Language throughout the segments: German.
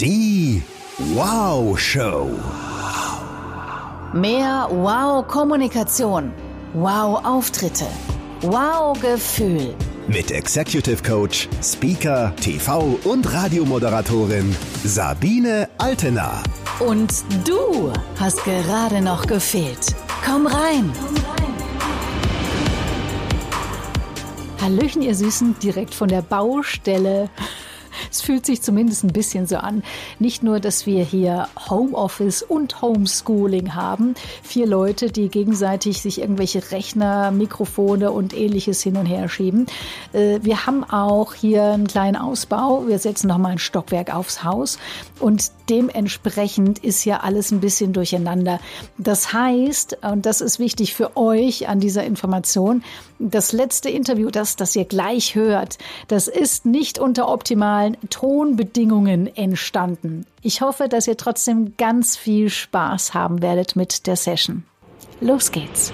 Die Wow Show. Mehr Wow-Kommunikation. Wow-Auftritte. Wow-Gefühl. Mit Executive Coach, Speaker, TV und Radiomoderatorin Sabine Altena. Und du hast gerade noch gefehlt. Komm rein. Hallöchen, ihr Süßen, direkt von der Baustelle. Es fühlt sich zumindest ein bisschen so an. Nicht nur, dass wir hier Homeoffice und Homeschooling haben. Vier Leute, die gegenseitig sich irgendwelche Rechner, Mikrofone und ähnliches hin und her schieben. Äh, wir haben auch hier einen kleinen Ausbau. Wir setzen noch mal ein Stockwerk aufs Haus und dementsprechend ist ja alles ein bisschen durcheinander. Das heißt, und das ist wichtig für euch an dieser Information, das letzte Interview, das, das ihr gleich hört, das ist nicht unter optimalen Tonbedingungen entstanden. Ich hoffe, dass ihr trotzdem ganz viel Spaß haben werdet mit der Session. Los geht's.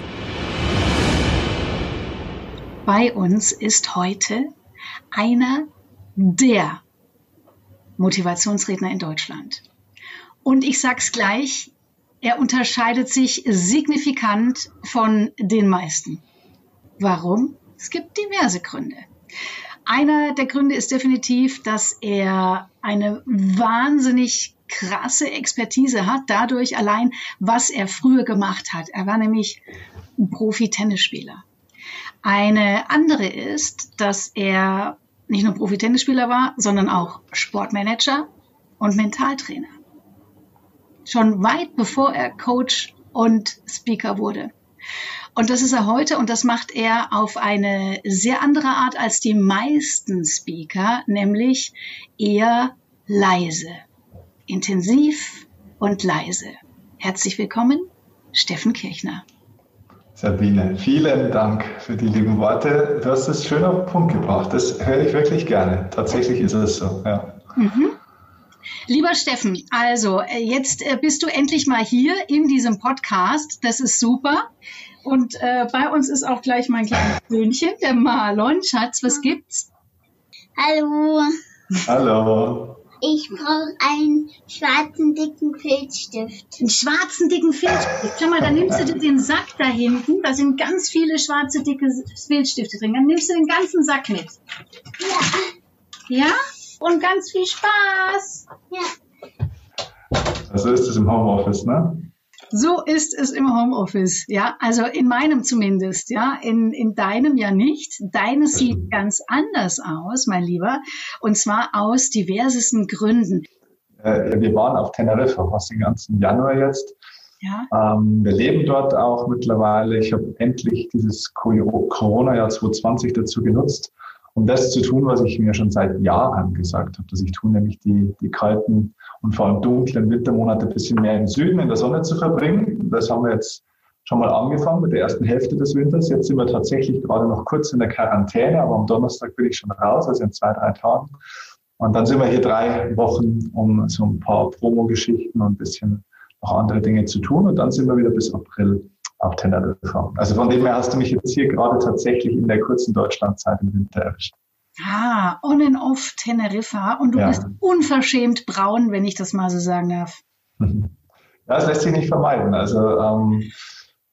Bei uns ist heute einer der Motivationsredner in Deutschland. Und ich sag's gleich, er unterscheidet sich signifikant von den meisten. Warum? Es gibt diverse Gründe. Einer der Gründe ist definitiv, dass er eine wahnsinnig krasse Expertise hat, dadurch allein, was er früher gemacht hat. Er war nämlich ein Profi-Tennisspieler. Eine andere ist, dass er nicht nur Profi-Tennisspieler war, sondern auch Sportmanager und Mentaltrainer. Schon weit bevor er Coach und Speaker wurde. Und das ist er heute und das macht er auf eine sehr andere Art als die meisten Speaker, nämlich eher leise, intensiv und leise. Herzlich willkommen, Steffen Kirchner. Sabine, vielen Dank für die lieben Worte. Du hast es schön auf den Punkt gebracht. Das höre ich wirklich gerne. Tatsächlich ist es so. Ja. Mhm. Lieber Steffen, also äh, jetzt äh, bist du endlich mal hier in diesem Podcast. Das ist super. Und äh, bei uns ist auch gleich mein kleines Söhnchen, der Marlon. Schatz, was gibt's? Hallo. Hallo. Ich brauche einen schwarzen dicken Filzstift. Einen schwarzen dicken Filzstift. Schau mal, dann nimmst du den Sack da hinten. Da sind ganz viele schwarze dicke Filzstifte drin. Dann nimmst du den ganzen Sack mit. Ja. Ja? Und ganz viel Spaß. Ja. Also ist es im Homeoffice, ne? So ist es im Homeoffice, ja. Also in meinem zumindest, ja. In, in deinem ja nicht. Deines sieht ganz anders aus, mein Lieber. Und zwar aus diversesten Gründen. Äh, wir waren auf Teneriffa fast den ganzen Januar jetzt. Ja. Ähm, wir leben dort auch mittlerweile. Ich habe endlich dieses Corona-Jahr 2020 dazu genutzt, um das zu tun, was ich mir schon seit Jahren gesagt habe, dass ich tue, nämlich die, die kalten und vor allem dunklen Wintermonate ein bisschen mehr im Süden in der Sonne zu verbringen. Das haben wir jetzt schon mal angefangen mit der ersten Hälfte des Winters. Jetzt sind wir tatsächlich gerade noch kurz in der Quarantäne, aber am Donnerstag bin ich schon raus, also in zwei, drei Tagen. Und dann sind wir hier drei Wochen, um so ein paar Promo-Geschichten und ein bisschen noch andere Dinge zu tun. Und dann sind wir wieder bis April auf Teneriffa. Also von dem her hast du mich jetzt hier gerade tatsächlich in der kurzen Deutschlandzeit im Winter erwischt. Ah, on and off Teneriffa und du Ja. bist unverschämt braun, wenn ich das mal so sagen darf. Ja, es lässt sich nicht vermeiden. Also ähm,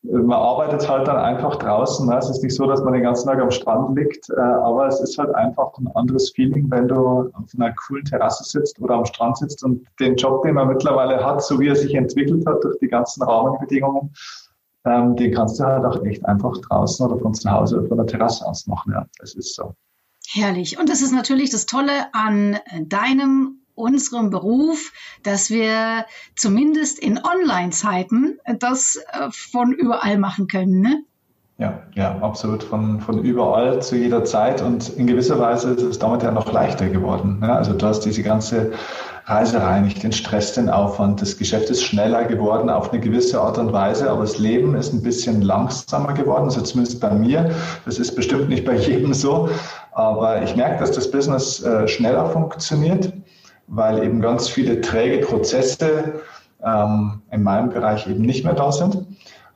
man arbeitet halt dann einfach draußen. Ne? Es ist nicht so, dass man den ganzen Tag am Strand liegt, äh, aber es ist halt einfach ein anderes Feeling, wenn du auf einer coolen Terrasse sitzt oder am Strand sitzt und den Job, den man mittlerweile hat, so wie er sich entwickelt hat durch die ganzen Rahmenbedingungen, ähm, den kannst du halt auch echt einfach draußen oder von zu Hause oder von der Terrasse aus machen. Ja, das ist so. Herrlich. Und das ist natürlich das Tolle an deinem, unserem Beruf, dass wir zumindest in Online-Zeiten das äh, von überall machen können. Ne? Ja, ja, absolut. Von, von überall zu jeder Zeit. Und in gewisser Weise ist es damit ja noch leichter geworden. Ja, also du hast diese ganze Reiserei, nicht den Stress, den Aufwand. Das Geschäft ist schneller geworden auf eine gewisse Art und Weise, aber das Leben ist ein bisschen langsamer geworden, also zumindest bei mir. Das ist bestimmt nicht bei jedem so. Aber ich merke, dass das Business äh, schneller funktioniert, weil eben ganz viele träge Prozesse ähm, in meinem Bereich eben nicht mehr da sind.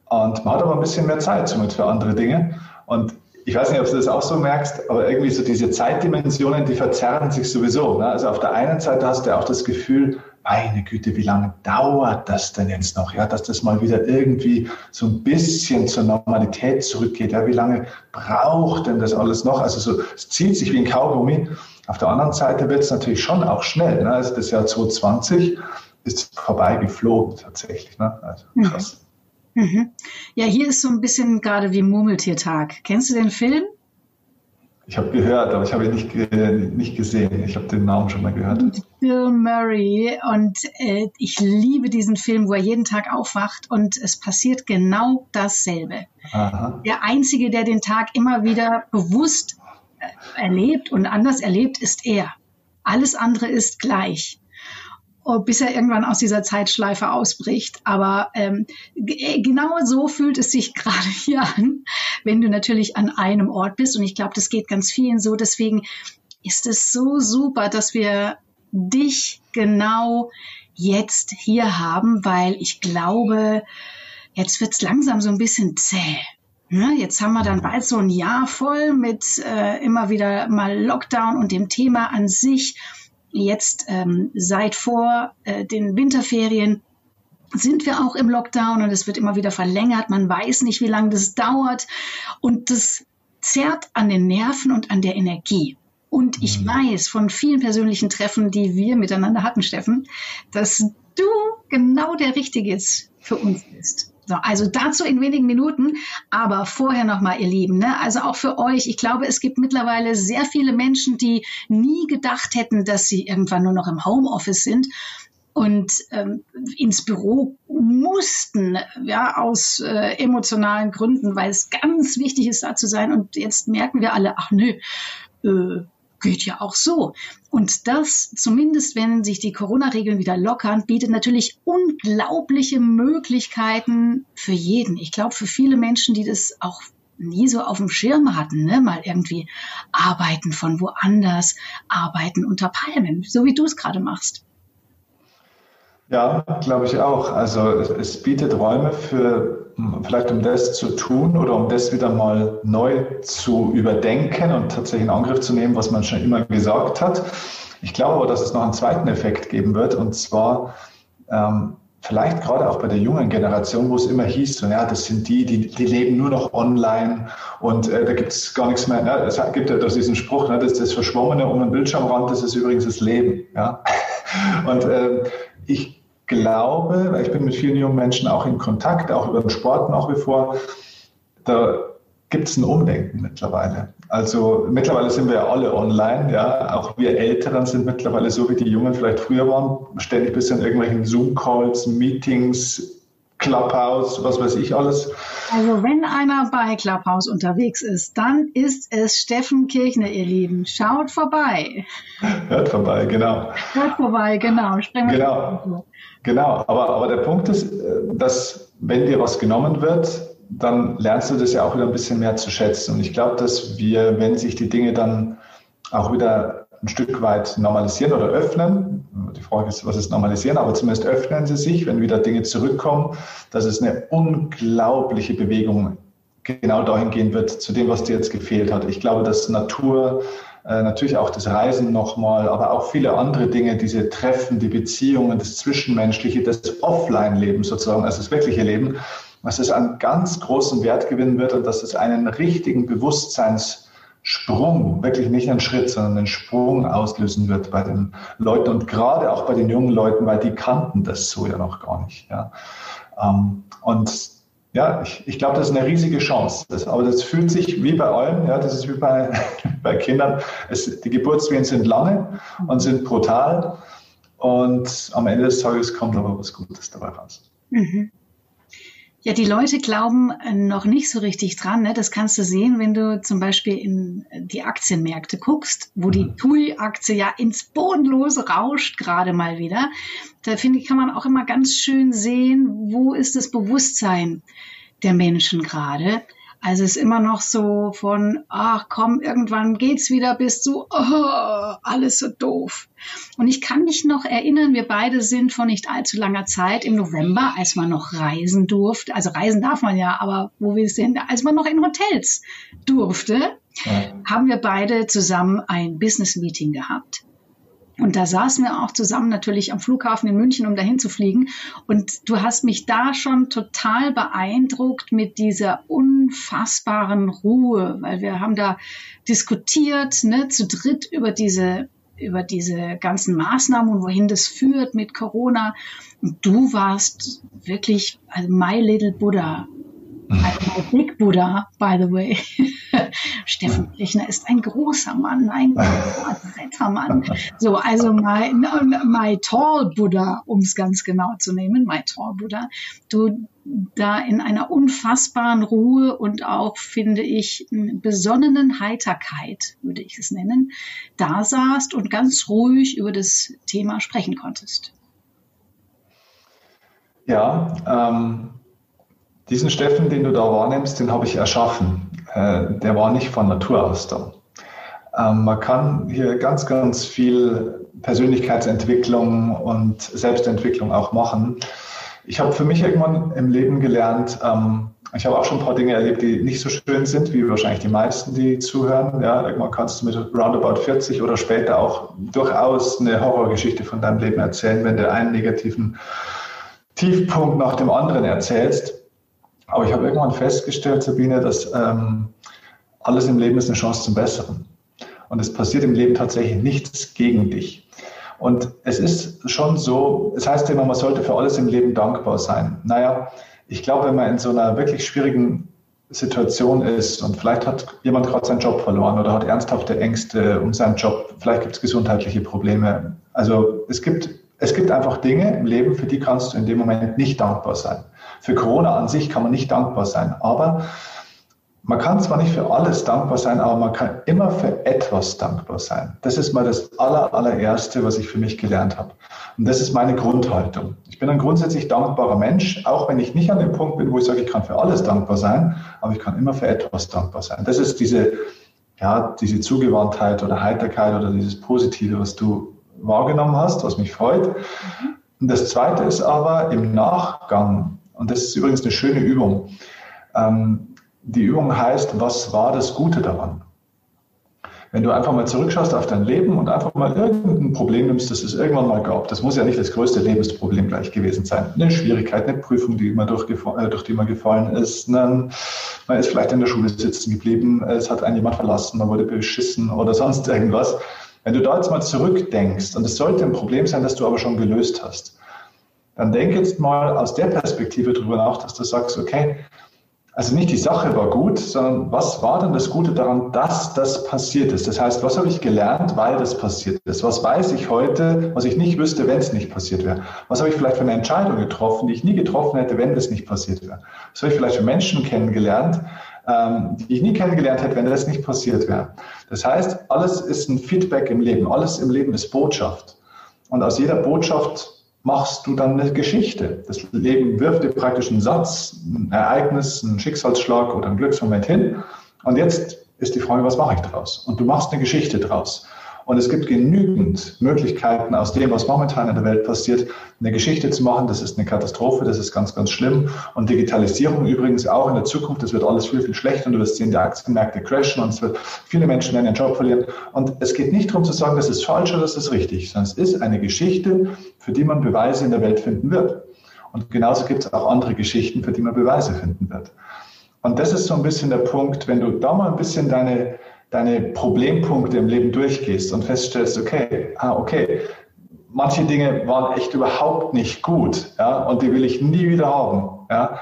Und man hat aber ein bisschen mehr Zeit somit für andere Dinge. Und ich weiß nicht, ob du das auch so merkst, aber irgendwie so diese Zeitdimensionen, die verzerren sich sowieso. Ne? Also auf der einen Seite hast du ja auch das Gefühl, meine Güte, wie lange dauert das denn jetzt noch? Ja, dass das mal wieder irgendwie so ein bisschen zur Normalität zurückgeht. Ja, wie lange braucht denn das alles noch? Also so, es zieht sich wie ein Kaugummi. Auf der anderen Seite wird es natürlich schon auch schnell. Ne? Also das Jahr 2020 ist vorbei geflogen tatsächlich. Ne? Also krass. Mhm. Ja, hier ist so ein bisschen gerade wie Murmeltiertag. Kennst du den Film? Ich habe gehört, aber ich habe ihn nicht, nicht gesehen. Ich habe den Namen schon mal gehört. Mit Bill Murray. Und äh, ich liebe diesen Film, wo er jeden Tag aufwacht und es passiert genau dasselbe. Aha. Der Einzige, der den Tag immer wieder bewusst äh, erlebt und anders erlebt, ist er. Alles andere ist gleich. Bis er irgendwann aus dieser Zeitschleife ausbricht. Aber ähm, äh, genau so fühlt es sich gerade hier an, wenn du natürlich an einem Ort bist. Und ich glaube, das geht ganz vielen so. Deswegen ist es so super, dass wir dich genau jetzt hier haben, weil ich glaube, jetzt wird es langsam so ein bisschen zäh. Ne? jetzt haben wir dann bald so ein Jahr voll mit äh, immer wieder mal Lockdown und dem Thema an sich Jetzt ähm, seit vor äh, den Winterferien sind wir auch im Lockdown und es wird immer wieder verlängert. Man weiß nicht, wie lange das dauert und das zerrt an den Nerven und an der Energie. Und ich mhm. weiß von vielen persönlichen Treffen, die wir miteinander hatten, Steffen, dass du genau der Richtige für uns bist. So, also dazu in wenigen Minuten, aber vorher nochmal, ihr Lieben, ne? also auch für euch, ich glaube, es gibt mittlerweile sehr viele Menschen, die nie gedacht hätten, dass sie irgendwann nur noch im Homeoffice sind und ähm, ins Büro mussten, ja, aus äh, emotionalen Gründen, weil es ganz wichtig ist, da zu sein. Und jetzt merken wir alle, ach nö, äh, geht ja auch so. Und das, zumindest wenn sich die Corona-Regeln wieder lockern, bietet natürlich unglaubliche Möglichkeiten für jeden. Ich glaube, für viele Menschen, die das auch nie so auf dem Schirm hatten, ne? mal irgendwie arbeiten von woanders, arbeiten unter Palmen, so wie du es gerade machst. Ja, glaube ich auch. Also es, bietet Räume für hm, vielleicht um das zu tun oder um das wieder mal neu zu überdenken und tatsächlich in Angriff zu nehmen, was man schon immer gesagt hat. Ich glaube aber, dass es noch einen zweiten Effekt geben wird und zwar ähm, vielleicht gerade auch bei der jungen Generation, wo es immer hieß, so, ja, das sind die, die, die leben nur noch online und äh, da gibt es gar nichts mehr. Ne? Es gibt ja diesen Spruch, ne, das das Verschwommene um den Bildschirmrand, das ist übrigens das Leben. Ja? Und äh, ich glaube, weil ich bin mit vielen jungen Menschen auch in Kontakt, auch über den Sport nach wie vor, da gibt es ein Umdenken mittlerweile. Also mittlerweile sind wir ja alle online, ja. Auch wir Älteren sind mittlerweile so, wie die Jungen vielleicht früher waren, ständig bis in irgendwelchen Zoom-Calls, Meetings, Clubhouse, was weiß ich alles. Also wenn einer bei Clubhouse unterwegs ist, dann ist es Steffen Kirchner, ihr Lieben. Schaut vorbei. Hört vorbei, genau. Hört vorbei, genau. Sprechen genau. Genau, aber, aber der Punkt ist, äh, dass wenn dir was genommen wird, dann lernst du das ja auch wieder ein bisschen mehr zu schätzen. Und ich glaube, dass wir, wenn sich die Dinge dann auch wieder ein Stück weit normalisieren oder öffnen, die Frage ist, was ist normalisieren, aber zumindest öffnen sie sich, wenn wieder Dinge zurückkommen, dass es eine unglaubliche Bewegung genau dahin gehen wird, zu dem, was dir jetzt gefehlt hat. Ich glaube, dass Natur, äh, natürlich auch das Reisen nochmal, aber auch viele andere Dinge, diese Treffen, die Beziehungen, das Zwischenmenschliche, das Offline-Leben sozusagen, also das wirkliche Leben, dass es einen ganz großen Wert gewinnen wird und dass es einen richtigen Bewusstseinssprung, wirklich nicht einen Schritt, sondern einen Sprung auslösen wird bei den Leuten und gerade auch bei den jungen Leuten, weil die kannten das so ja noch gar nicht. Ja. Ähm, und ja, ich, ich glaube, das ist eine riesige Chance. Das, aber das fühlt sich wie bei allem, ja, das ist wie bei, bei Kindern. Es, die Geburtswehen sind lange und sind brutal. Und am Ende des Tages kommt aber was Gutes dabei raus. Mhm. Ja, die Leute glauben äh, noch nicht so richtig dran. Ne? Das kannst du sehen, wenn du zum Beispiel in äh, die Aktienmärkte guckst, wo die mhm. TUI-Aktie ja ins Bodenlose rauscht gerade mal wieder. Da finde ich, kann man auch immer ganz schön sehen, wo ist das Bewusstsein der Menschen gerade. Also es ist immer noch so von, ach komm, irgendwann geht's wieder, bis zu, oh, alles so doof. Und ich kann mich noch erinnern, wir beide sind vor nicht allzu langer Zeit im November, als man noch reisen durfte, also reisen darf man ja, aber wo wir sind, als man noch in Hotels durfte, ja. haben wir beide zusammen ein Business Meeting gehabt. Und da saßen wir auch zusammen natürlich am Flughafen in München, um dahin zu fliegen. Und du hast mich da schon total beeindruckt mit dieser unfassbaren Ruhe, weil wir haben da diskutiert, ne, zu dritt über diese über diese ganzen Maßnahmen und wohin das führt mit Corona. Und du warst wirklich also my little Buddha also Big Buddha, by the way. Steffen Kirchner ist ein großer Mann, ein netter Mann. So, also my, my tall Buddha, um es ganz genau zu nehmen, my tall Buddha. Du da in einer unfassbaren Ruhe und auch, finde ich, besonnenen Heiterkeit, würde ich es nennen, da saßt und ganz ruhig über das Thema sprechen konntest. Ja, ähm, diesen Steffen, den du da wahrnimmst, den habe ich erschaffen. Äh, der war nicht von Natur aus da. Ähm, man kann hier ganz, ganz viel Persönlichkeitsentwicklung und Selbstentwicklung auch machen. Ich habe für mich irgendwann im Leben gelernt, ähm, ich habe auch schon ein paar Dinge erlebt, die nicht so schön sind, wie wahrscheinlich die meisten, die zuhören. Ja, irgendwann kannst du mit roundabout 40 oder später auch durchaus eine Horrorgeschichte von deinem Leben erzählen, wenn du einen negativen Tiefpunkt nach dem anderen erzählst. Aber ich habe irgendwann festgestellt, Sabine, dass ähm, alles im Leben ist eine Chance zum Besseren. Und es passiert im Leben tatsächlich nichts gegen dich. Und es ist schon so, es heißt immer, man sollte für alles im Leben dankbar sein. Naja, ich glaube, wenn man in so einer wirklich schwierigen Situation ist und vielleicht hat jemand gerade seinen Job verloren oder hat ernsthafte Ängste um seinen Job, vielleicht gibt es gesundheitliche Probleme. Also es gibt, es gibt einfach Dinge im Leben, für die kannst du in dem Moment nicht dankbar sein. Für Corona an sich kann man nicht dankbar sein, aber man kann zwar nicht für alles dankbar sein, aber man kann immer für etwas dankbar sein. Das ist mal das aller, allererste, was ich für mich gelernt habe. Und das ist meine Grundhaltung. Ich bin ein grundsätzlich dankbarer Mensch, auch wenn ich nicht an dem Punkt bin, wo ich sage, ich kann für alles dankbar sein, aber ich kann immer für etwas dankbar sein. Das ist diese, ja, diese Zugewandtheit oder Heiterkeit oder dieses Positive, was du wahrgenommen hast, was mich freut. Mhm. Und das zweite ist aber im Nachgang und das ist übrigens eine schöne Übung. Ähm, die Übung heißt, was war das Gute daran? Wenn du einfach mal zurückschaust auf dein Leben und einfach mal irgendein Problem nimmst, das es irgendwann mal gab, das muss ja nicht das größte Lebensproblem gleich gewesen sein. Eine Schwierigkeit, eine Prüfung, die durch, äh, durch die man gefallen ist, man ist vielleicht in der Schule sitzen geblieben, es hat einen jemand verlassen, man wurde beschissen oder sonst irgendwas. Wenn du da jetzt mal zurückdenkst, und es sollte ein Problem sein, das du aber schon gelöst hast, dann denk jetzt mal aus der Perspektive drüber nach, dass du sagst, okay, also nicht die Sache war gut, sondern was war denn das Gute daran, dass das passiert ist? Das heißt, was habe ich gelernt, weil das passiert ist? Was weiß ich heute, was ich nicht wüsste, wenn es nicht passiert wäre? Was habe ich vielleicht für eine Entscheidung getroffen, die ich nie getroffen hätte, wenn das nicht passiert wäre? Was habe ich vielleicht für Menschen kennengelernt, ähm, die ich nie kennengelernt hätte, wenn das nicht passiert wäre? Das heißt, alles ist ein Feedback im Leben, alles im Leben ist Botschaft. Und aus jeder Botschaft machst du dann eine Geschichte. Das Leben wirft dir praktisch einen Satz, ein Ereignis, einen Schicksalsschlag oder einen Glücksmoment hin. Und jetzt ist die Frage, was mache ich daraus? Und du machst eine Geschichte daraus. Und es gibt genügend Möglichkeiten, aus dem, was momentan in der Welt passiert, eine Geschichte zu machen. Das ist eine Katastrophe, das ist ganz, ganz schlimm. Und Digitalisierung übrigens auch in der Zukunft, das wird alles viel, viel schlechter. Und du wirst sehen, die Aktienmärkte crashen und es wird, viele Menschen werden ihren Job verlieren. Und es geht nicht darum zu sagen, das ist falsch oder das ist richtig, sondern es ist eine Geschichte, für die man Beweise in der Welt finden wird. Und genauso gibt es auch andere Geschichten, für die man Beweise finden wird. Und das ist so ein bisschen der Punkt, wenn du da mal ein bisschen deine, deine Problempunkte im Leben durchgehst und feststellst, okay, ah, okay, manche Dinge waren echt überhaupt nicht gut, ja, und die will ich nie wieder haben, ja.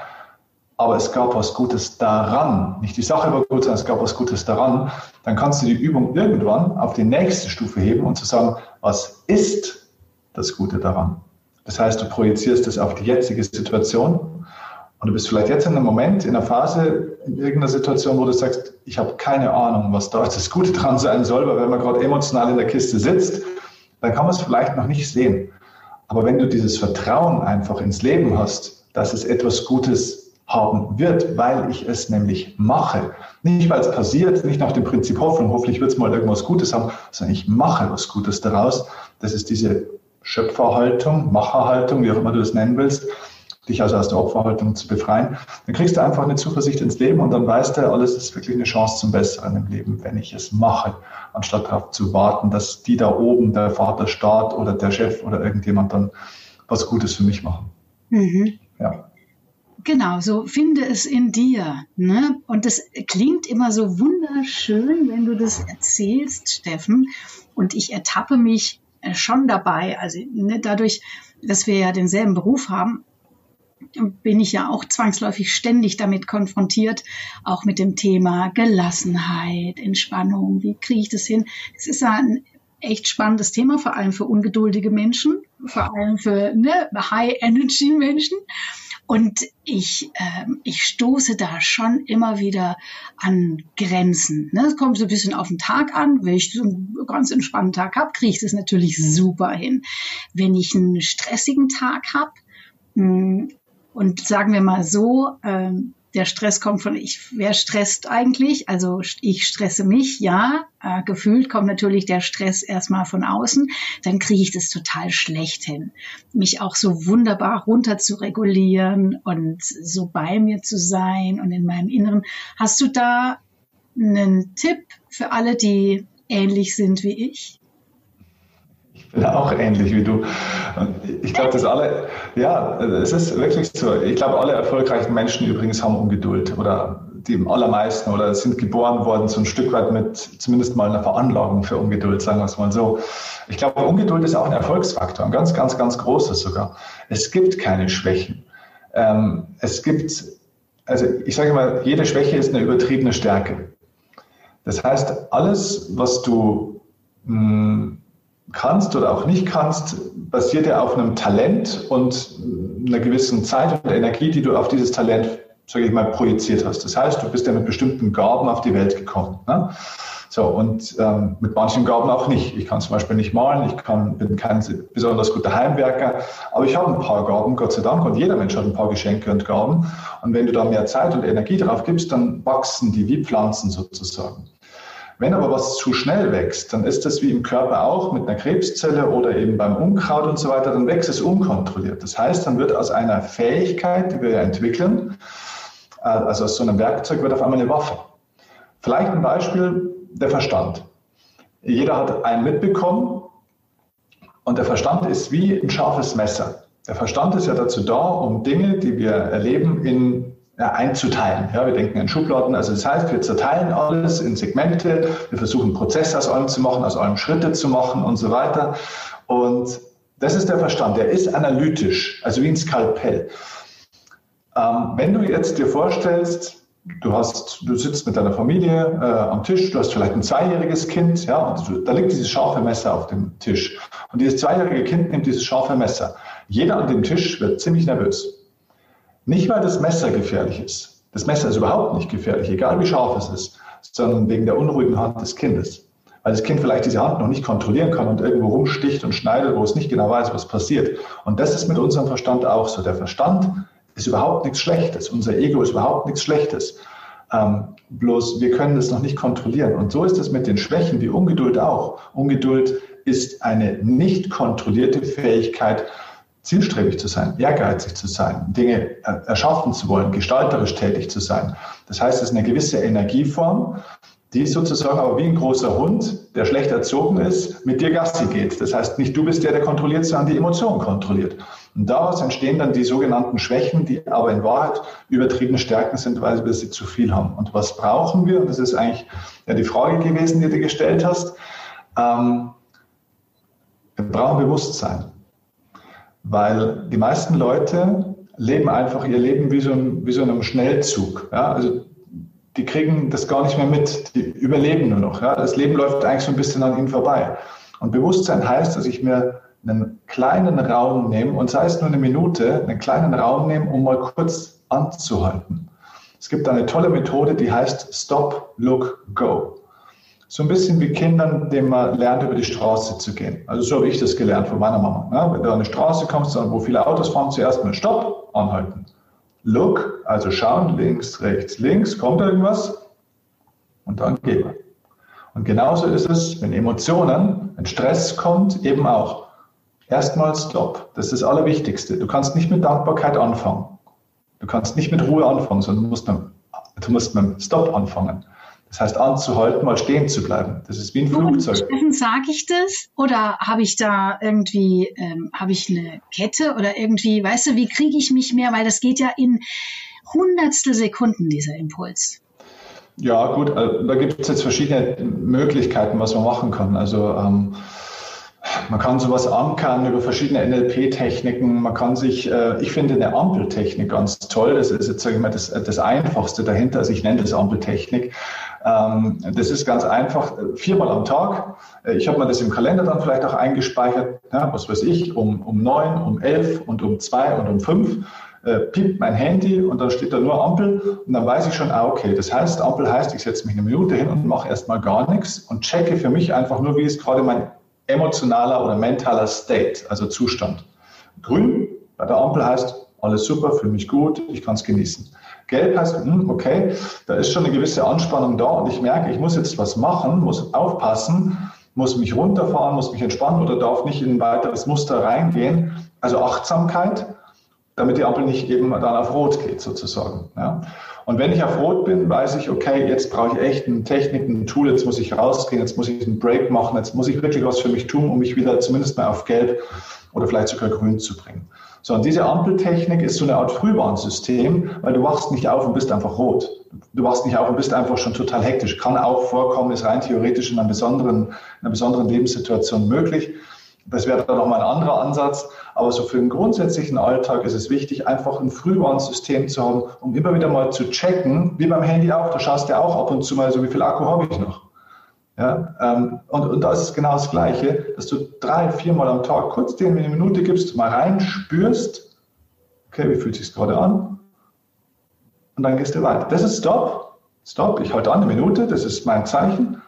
Aber es gab was Gutes daran. Nicht die Sache war gut, sondern es gab was Gutes daran. Dann kannst du die Übung irgendwann auf die nächste Stufe heben und zu sagen, was ist das Gute daran? Das heißt, du projizierst es auf die jetzige Situation und du bist vielleicht jetzt in einem Moment, in einer Phase, in irgendeiner Situation, wo du sagst, ich habe keine Ahnung, was da das Gute dran sein soll, weil wenn man gerade emotional in der Kiste sitzt, dann kann man es vielleicht noch nicht sehen. Aber wenn du dieses Vertrauen einfach ins Leben hast, dass es etwas Gutes haben wird, weil ich es nämlich mache. Nicht, weil es passiert, nicht nach dem Prinzip Hoffnung, hoffentlich wird es mal irgendwas Gutes haben, sondern ich mache was Gutes daraus. Das ist diese Schöpferhaltung, Macherhaltung, wie auch immer du das nennen willst, dich also aus der Opferhaltung zu befreien. Dann kriegst du einfach eine Zuversicht ins Leben und dann weißt du, alles ist wirklich eine Chance zum Besseren im Leben, wenn ich es mache, anstatt darauf zu warten, dass die da oben, der Vater, Staat oder der Chef oder irgendjemand dann was Gutes für mich machen. Mhm. Ja. Genau, so finde es in dir. Ne? Und das klingt immer so wunderschön, wenn du das erzählst, Steffen. Und ich ertappe mich äh, schon dabei. Also ne, dadurch, dass wir ja denselben Beruf haben, bin ich ja auch zwangsläufig ständig damit konfrontiert, auch mit dem Thema Gelassenheit, Entspannung. Wie kriege ich das hin? Es ist ja ein echt spannendes Thema, vor allem für ungeduldige Menschen, vor allem für ne, High-Energy-Menschen. Und ich, äh, ich stoße da schon immer wieder an Grenzen. Ne? Es kommt so ein bisschen auf den Tag an. Wenn ich so einen ganz entspannten Tag habe, kriege ich das natürlich super hin. Wenn ich einen stressigen Tag habe, hm, und sagen wir mal so, ähm, der Stress kommt von ich, wer stresst eigentlich? Also ich stresse mich, ja. Äh, gefühlt kommt natürlich der Stress erstmal von außen. Dann kriege ich das total schlecht hin. Mich auch so wunderbar runter zu regulieren und so bei mir zu sein und in meinem Inneren. Hast du da einen Tipp für alle, die ähnlich sind wie ich? Auch ähnlich wie du. Ich glaube, dass alle, ja, es ist wirklich so. Ich glaube, alle erfolgreichen Menschen übrigens haben Ungeduld oder die allermeisten oder sind geboren worden so ein Stück weit mit zumindest mal einer Veranlagung für Ungeduld, sagen wir es mal so. Ich glaube, Ungeduld ist auch ein Erfolgsfaktor, ein ganz, ganz, ganz großer sogar. Es gibt keine Schwächen. Ähm, es gibt, also ich sage mal, jede Schwäche ist eine übertriebene Stärke. Das heißt, alles, was du mh, hm, kannst oder auch nicht kannst, basiert ja auf einem Talent und einer gewissen Zeit und Energie, die du auf dieses Talent, sage ich mal, projiziert hast. Das heißt, du bist ja mit bestimmten Gaben auf die Welt gekommen. Ne? So, und ähm, mit manchen Gaben auch nicht. Ich kann zum Beispiel nicht malen, ich kann, bin kein besonders guter Heimwerker, aber ich habe ein paar Gaben, Gott sei Dank, und jeder Mensch hat ein paar Geschenke und Gaben. Und wenn du da mehr Zeit und Energie drauf gibst, dann wachsen die wie Pflanzen sozusagen. Wenn aber was zu schnell wächst, dann ist das wie im Körper auch mit einer Krebszelle oder eben beim Unkraut und so weiter, dann wächst es unkontrolliert. Das heißt, dann wird aus einer Fähigkeit, die wir entwickeln, äh, also aus so einem Werkzeug, wird auf einmal eine Waffe. Vielleicht ein Beispiel, der Verstand. Jeder hat einen mitbekommen und der Verstand ist wie ein scharfes Messer. Der Verstand ist ja dazu da, um Dinge, die wir erleben, in einzuteilen. Ja, wir denken in Schubladen. Also das heißt, wir zerteilen alles in Segmente. Wir versuchen Prozesse aus allem zu machen, aus allem Schritte zu machen und so weiter. Und das ist der Verstand. Der ist analytisch, also wie ein Skalpell. Ähm, wenn du jetzt dir vorstellst, du hast, du sitzt mit deiner Familie äh, am Tisch, du hast vielleicht ein zweijähriges Kind, ja, und du, da liegt dieses scharfe Messer auf dem Tisch. Und dieses zweijährige Kind nimmt dieses scharfe Messer. Jeder an dem Tisch wird ziemlich nervös. Nicht, weil das Messer gefährlich ist. Das Messer ist überhaupt nicht gefährlich, egal wie scharf es ist, sondern wegen der unruhigen Hand des Kindes. Weil das Kind vielleicht diese Hand noch nicht kontrollieren kann und irgendwo rumsticht und schneidet, wo es nicht genau weiß, was passiert. Und das ist mit unserem Verstand auch so. Der Verstand ist überhaupt nichts Schlechtes. Unser Ego ist überhaupt nichts Schlechtes. Ähm, bloß wir können das noch nicht kontrollieren. Und so ist es mit den Schwächen wie Ungeduld auch. Ungeduld ist eine nicht kontrollierte Fähigkeit, zielstrebig zu sein, ehrgeizig zu sein, Dinge erschaffen zu wollen, gestalterisch tätig zu sein. Das heißt, es ist eine gewisse Energieform, die sozusagen aber wie ein großer Hund, der schlecht erzogen ist, mit dir Gassi geht. Das heißt, nicht du bist der, der kontrolliert, sondern die Emotion kontrolliert. Und daraus entstehen dann die sogenannten Schwächen, die aber in Wahrheit übertriebene Stärken sind, weil wir sie zu viel haben. Und was brauchen wir? Und das ist eigentlich ja die Frage gewesen, die du gestellt hast. Ähm, wir brauchen Bewusstsein. Weil die meisten Leute leben einfach ihr Leben wie so, ein, wie so einem Schnellzug. Ja? Also die kriegen das gar nicht mehr mit, die überleben nur noch. Ja? Das Leben läuft eigentlich so ein bisschen an ihnen vorbei. Und Bewusstsein heißt, dass ich mir einen kleinen Raum nehme, und sei es nur eine Minute, einen kleinen Raum nehme, um mal kurz anzuhalten. Es gibt eine tolle Methode, die heißt Stop, Look, Go. So ein bisschen wie Kindern, denen man lernt, über die Straße zu gehen. Also so habe ich das gelernt von meiner Mama. Ja, wenn du an eine Straße kommst, wo viele Autos fahren, zuerst mal Stopp, anhalten. look, also schauen, links, rechts, links, kommt irgendwas und dann gehen. Und genauso ist es, wenn Emotionen, wenn Stress kommt, eben auch. Erstmal Stop. Das ist das Allerwichtigste. Du kannst nicht mit Dankbarkeit anfangen. Du kannst nicht mit Ruhe anfangen, sondern du musst mit, du musst mit Stop anfangen. Das heißt, anzuhalten, mal stehen zu bleiben. Das ist wie ein Flugzeug. Sage ich das? Oder habe ich da irgendwie, ähm, habe ich eine Kette oder irgendwie, weißt du, wie kriege ich mich mehr? Weil das geht ja in Hundertstel Sekunden, dieser Impuls. Ja, gut, äh, da gibt es jetzt verschiedene Möglichkeiten, was man machen kann. Also ähm, man kann sowas ankern über verschiedene NLP-Techniken. Man kann sich, äh, ich finde eine Ampeltechnik ganz toll. Das ist jetzt, sage ich mal, das, das Einfachste dahinter. Also ich nenne das Ampeltechnik. Ähm, das ist ganz einfach, viermal am Tag. Äh, ich habe mir das im Kalender dann vielleicht auch eingespeichert, ja, was weiß ich, um, um neun, um elf und um zwei und um fünf äh, piept mein Handy und dann steht da nur Ampel und dann weiß ich schon, ah, okay, das heißt, Ampel heißt, ich setze mich eine Minute hin und mache erstmal gar nichts und checke für mich einfach nur, wie ist gerade mein emotionaler oder mentaler State, also Zustand. Grün bei der Ampel heißt, alles super, fühle mich gut, ich kann es genießen. Gelb heißt, hm, okay, da ist schon eine gewisse Anspannung da und ich merke, ich muss jetzt was machen, muss aufpassen, muss mich runterfahren, muss mich entspannen oder darf nicht in ein weiteres Muster reingehen. Also Achtsamkeit, damit die Ampel nicht eben dann auf Rot geht sozusagen. Ja. Und wenn ich auf Rot bin, weiß ich, okay, jetzt brauche ich echt eine Technik, ein Tool, jetzt muss ich rausgehen, jetzt muss ich einen Break machen, jetzt muss ich wirklich was für mich tun, um mich wieder zumindest mal auf Gelb oder vielleicht sogar Grün zu bringen. So, und diese Ampeltechnik ist so eine Art Frühwarnsystem, weil du wachst nicht auf und bist einfach rot. Du wachst nicht auf und bist einfach schon total hektisch. Kann auch vorkommen, ist rein theoretisch in einer besonderen, in einer besonderen Lebenssituation möglich. Das wäre dann nochmal ein anderer Ansatz. Aber so für den grundsätzlichen Alltag ist es wichtig, einfach ein Frühwarnsystem zu haben, um immer wieder mal zu checken, wie beim Handy auch. Da schaust du ja auch ab und zu mal so, wie viel Akku habe ich noch. Ja, ähm, und, und da ist es genau das Gleiche, dass du drei, viermal am Tag kurz dir eine Minute gibst, mal rein spürst, okay, wie fühlt sich gerade an? Und dann gehst du weiter. Das ist Stop. Stop, ich halte an eine Minute, das ist mein Zeichen.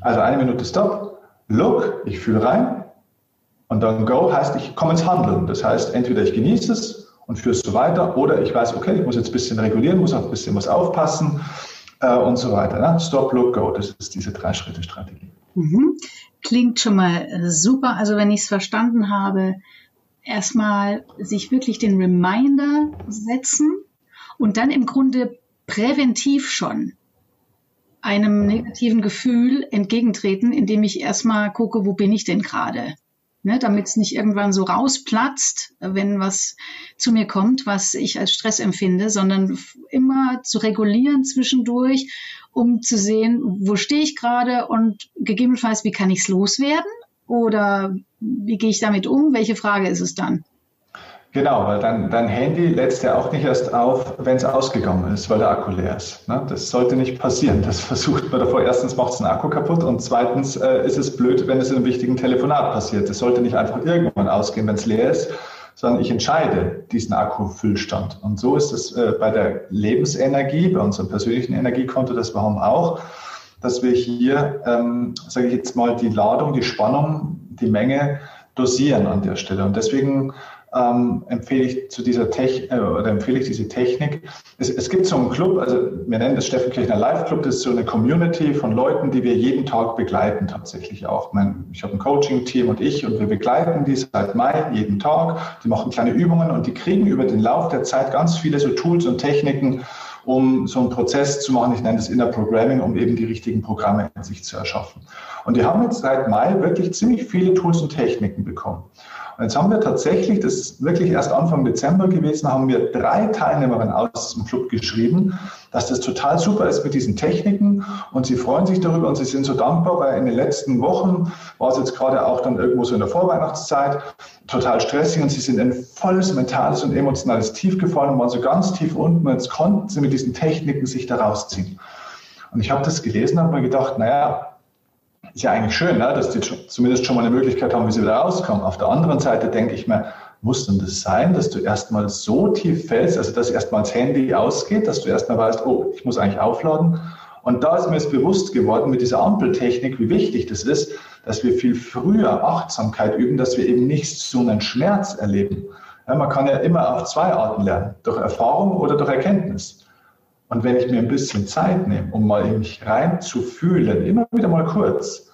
Also eine Minute Stop. Look, ich fühle rein. Und dann Go heißt, ich komme ins Handeln. Das heißt, entweder ich genieße es und führe es so weiter oder ich weiß, okay, ich muss jetzt ein bisschen regulieren, muss auf ein bisschen was aufpassen äh, und so weiter. Ne? Stop, Look, Go, das ist diese Drei-Schritte-Strategie. Mhm. Klingt schon mal äh, super. Also wenn ich es verstanden habe, erstmal sich wirklich den Reminder setzen und dann im Grunde präventiv schon einem negativen Gefühl entgegentreten, indem ich erstmal gucke, wo bin ich denn gerade? Ne, damit es nicht irgendwann so rausplatzt, wenn was zu mir kommt, was ich als Stress empfinde, sondern immer zu regulieren zwischendurch, um zu sehen, wo stehe ich gerade und gegebenenfalls, wie kann ich es loswerden oder wie gehe ich damit um? Welche Frage ist es dann? Genau, weil dein, dein Handy lädt ja auch nicht erst auf, wenn es ausgegangen ist, weil der Akku leer ist. Ne? Das sollte nicht passieren. Das versucht man davor. Erstens macht es den Akku kaputt und zweitens äh, ist es blöd, wenn es in einem wichtigen Telefonat passiert. Das sollte nicht einfach irgendwann ausgehen, wenn es leer ist, sondern ich entscheide diesen Akkufüllstand. Und so ist es äh, bei der Lebensenergie, bei unserem persönlichen Energiekonto, das haben auch, dass wir hier, ähm, sage ich jetzt mal, die Ladung, die Spannung, die Menge dosieren an der Stelle. Und deswegen ähm, empfehle ich zu dieser Tech äh, oder empfehle ich diese Technik. Es, es, gibt so einen Club, also wir nennen das Steffen Kirchner Live Club, das ist so eine Community von Leuten, die wir jeden Tag begleiten tatsächlich auch. Mein, ich habe ein Coaching-Team und ich und wir begleiten die seit Mai jeden Tag. Die machen kleine Übungen und die kriegen über den Lauf der Zeit ganz viele so Tools und Techniken, um so einen Prozess zu machen. Ich nenne das Inner Programming, um eben die richtigen Programme in sich zu erschaffen. Und die haben jetzt seit Mai wirklich ziemlich viele Tools und Techniken bekommen. Und jetzt haben wir tatsächlich, das ist wirklich erst Anfang Dezember gewesen, haben wir drei Teilnehmerinnen aus dem Club geschrieben, dass das total super ist mit diesen Techniken und sie freuen sich darüber und sie sind so dankbar, weil in den letzten Wochen war es jetzt gerade auch dann irgendwo so in der Vorweihnachtszeit total stressig und sie sind in volles mentales und emotionales Tief gefallen und waren so ganz tief unten und jetzt konnten sie mit diesen Techniken sich da rausziehen. Und ich habe das gelesen und habe mir gedacht, naja, ist ja eigentlich schön, ne, dass die zumindest schon mal eine Möglichkeit haben, wie sie wieder rauskommen. Auf der anderen Seite denke ich mir, muss denn das sein, dass du erstmal so tief fällst, also dass erstmal das Handy ausgeht, dass du erstmal weißt, oh, ich muss eigentlich aufladen. Und da ist mir jetzt bewusst geworden mit dieser Ampeltechnik, wie wichtig das ist, dass wir viel früher Achtsamkeit üben, dass wir eben nicht so einen Schmerz erleben. Ja, man kann ja immer auf zwei Arten lernen, durch Erfahrung oder durch Erkenntnis. Und wenn ich mir ein bisschen Zeit nehme, um mal in mich reinzufühlen, immer wieder mal kurz,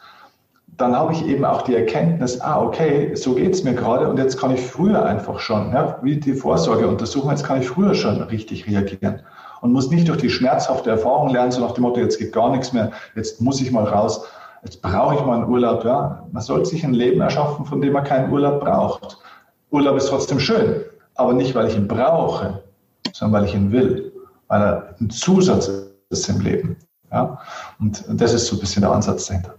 dann habe ich eben auch die Erkenntnis, ah, okay, so geht es mir gerade und jetzt kann ich früher einfach schon, ja, wie die Vorsorgeuntersuchung, jetzt kann ich früher schon richtig reagieren und muss nicht durch die schmerzhafte Erfahrung lernen, so nach dem Motto, jetzt geht gar nichts mehr, jetzt muss ich mal raus, jetzt brauche ich mal einen Urlaub. Ja. Man sollte sich ein Leben erschaffen, von dem man keinen Urlaub braucht. Urlaub ist trotzdem schön, aber nicht, weil ich ihn brauche, sondern weil ich ihn will, weil ein Zusatz ist im Leben. Ja. Und das ist so ein bisschen der Ansatz dahinter.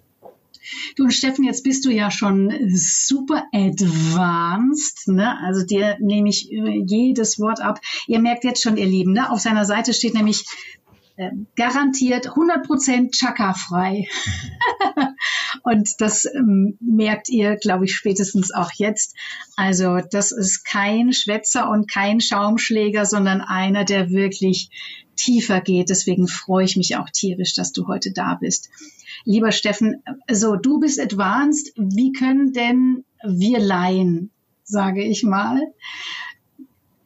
Du und Steffen, jetzt bist du ja schon super advanced, ne? Also dir nehme ich jedes Wort ab. Ihr merkt jetzt schon, ihr Lieben, ne? Auf seiner Seite steht nämlich äh, garantiert 100% Chaka-frei. und das ähm, merkt ihr, glaube ich, spätestens auch jetzt. Also das ist kein Schwätzer und kein Schaumschläger, sondern einer, der wirklich tiefer geht. Deswegen freue ich mich auch tierisch, dass du heute da bist. Lieber Steffen, so du bist advanced. Wie können denn wir Laien, sage ich mal,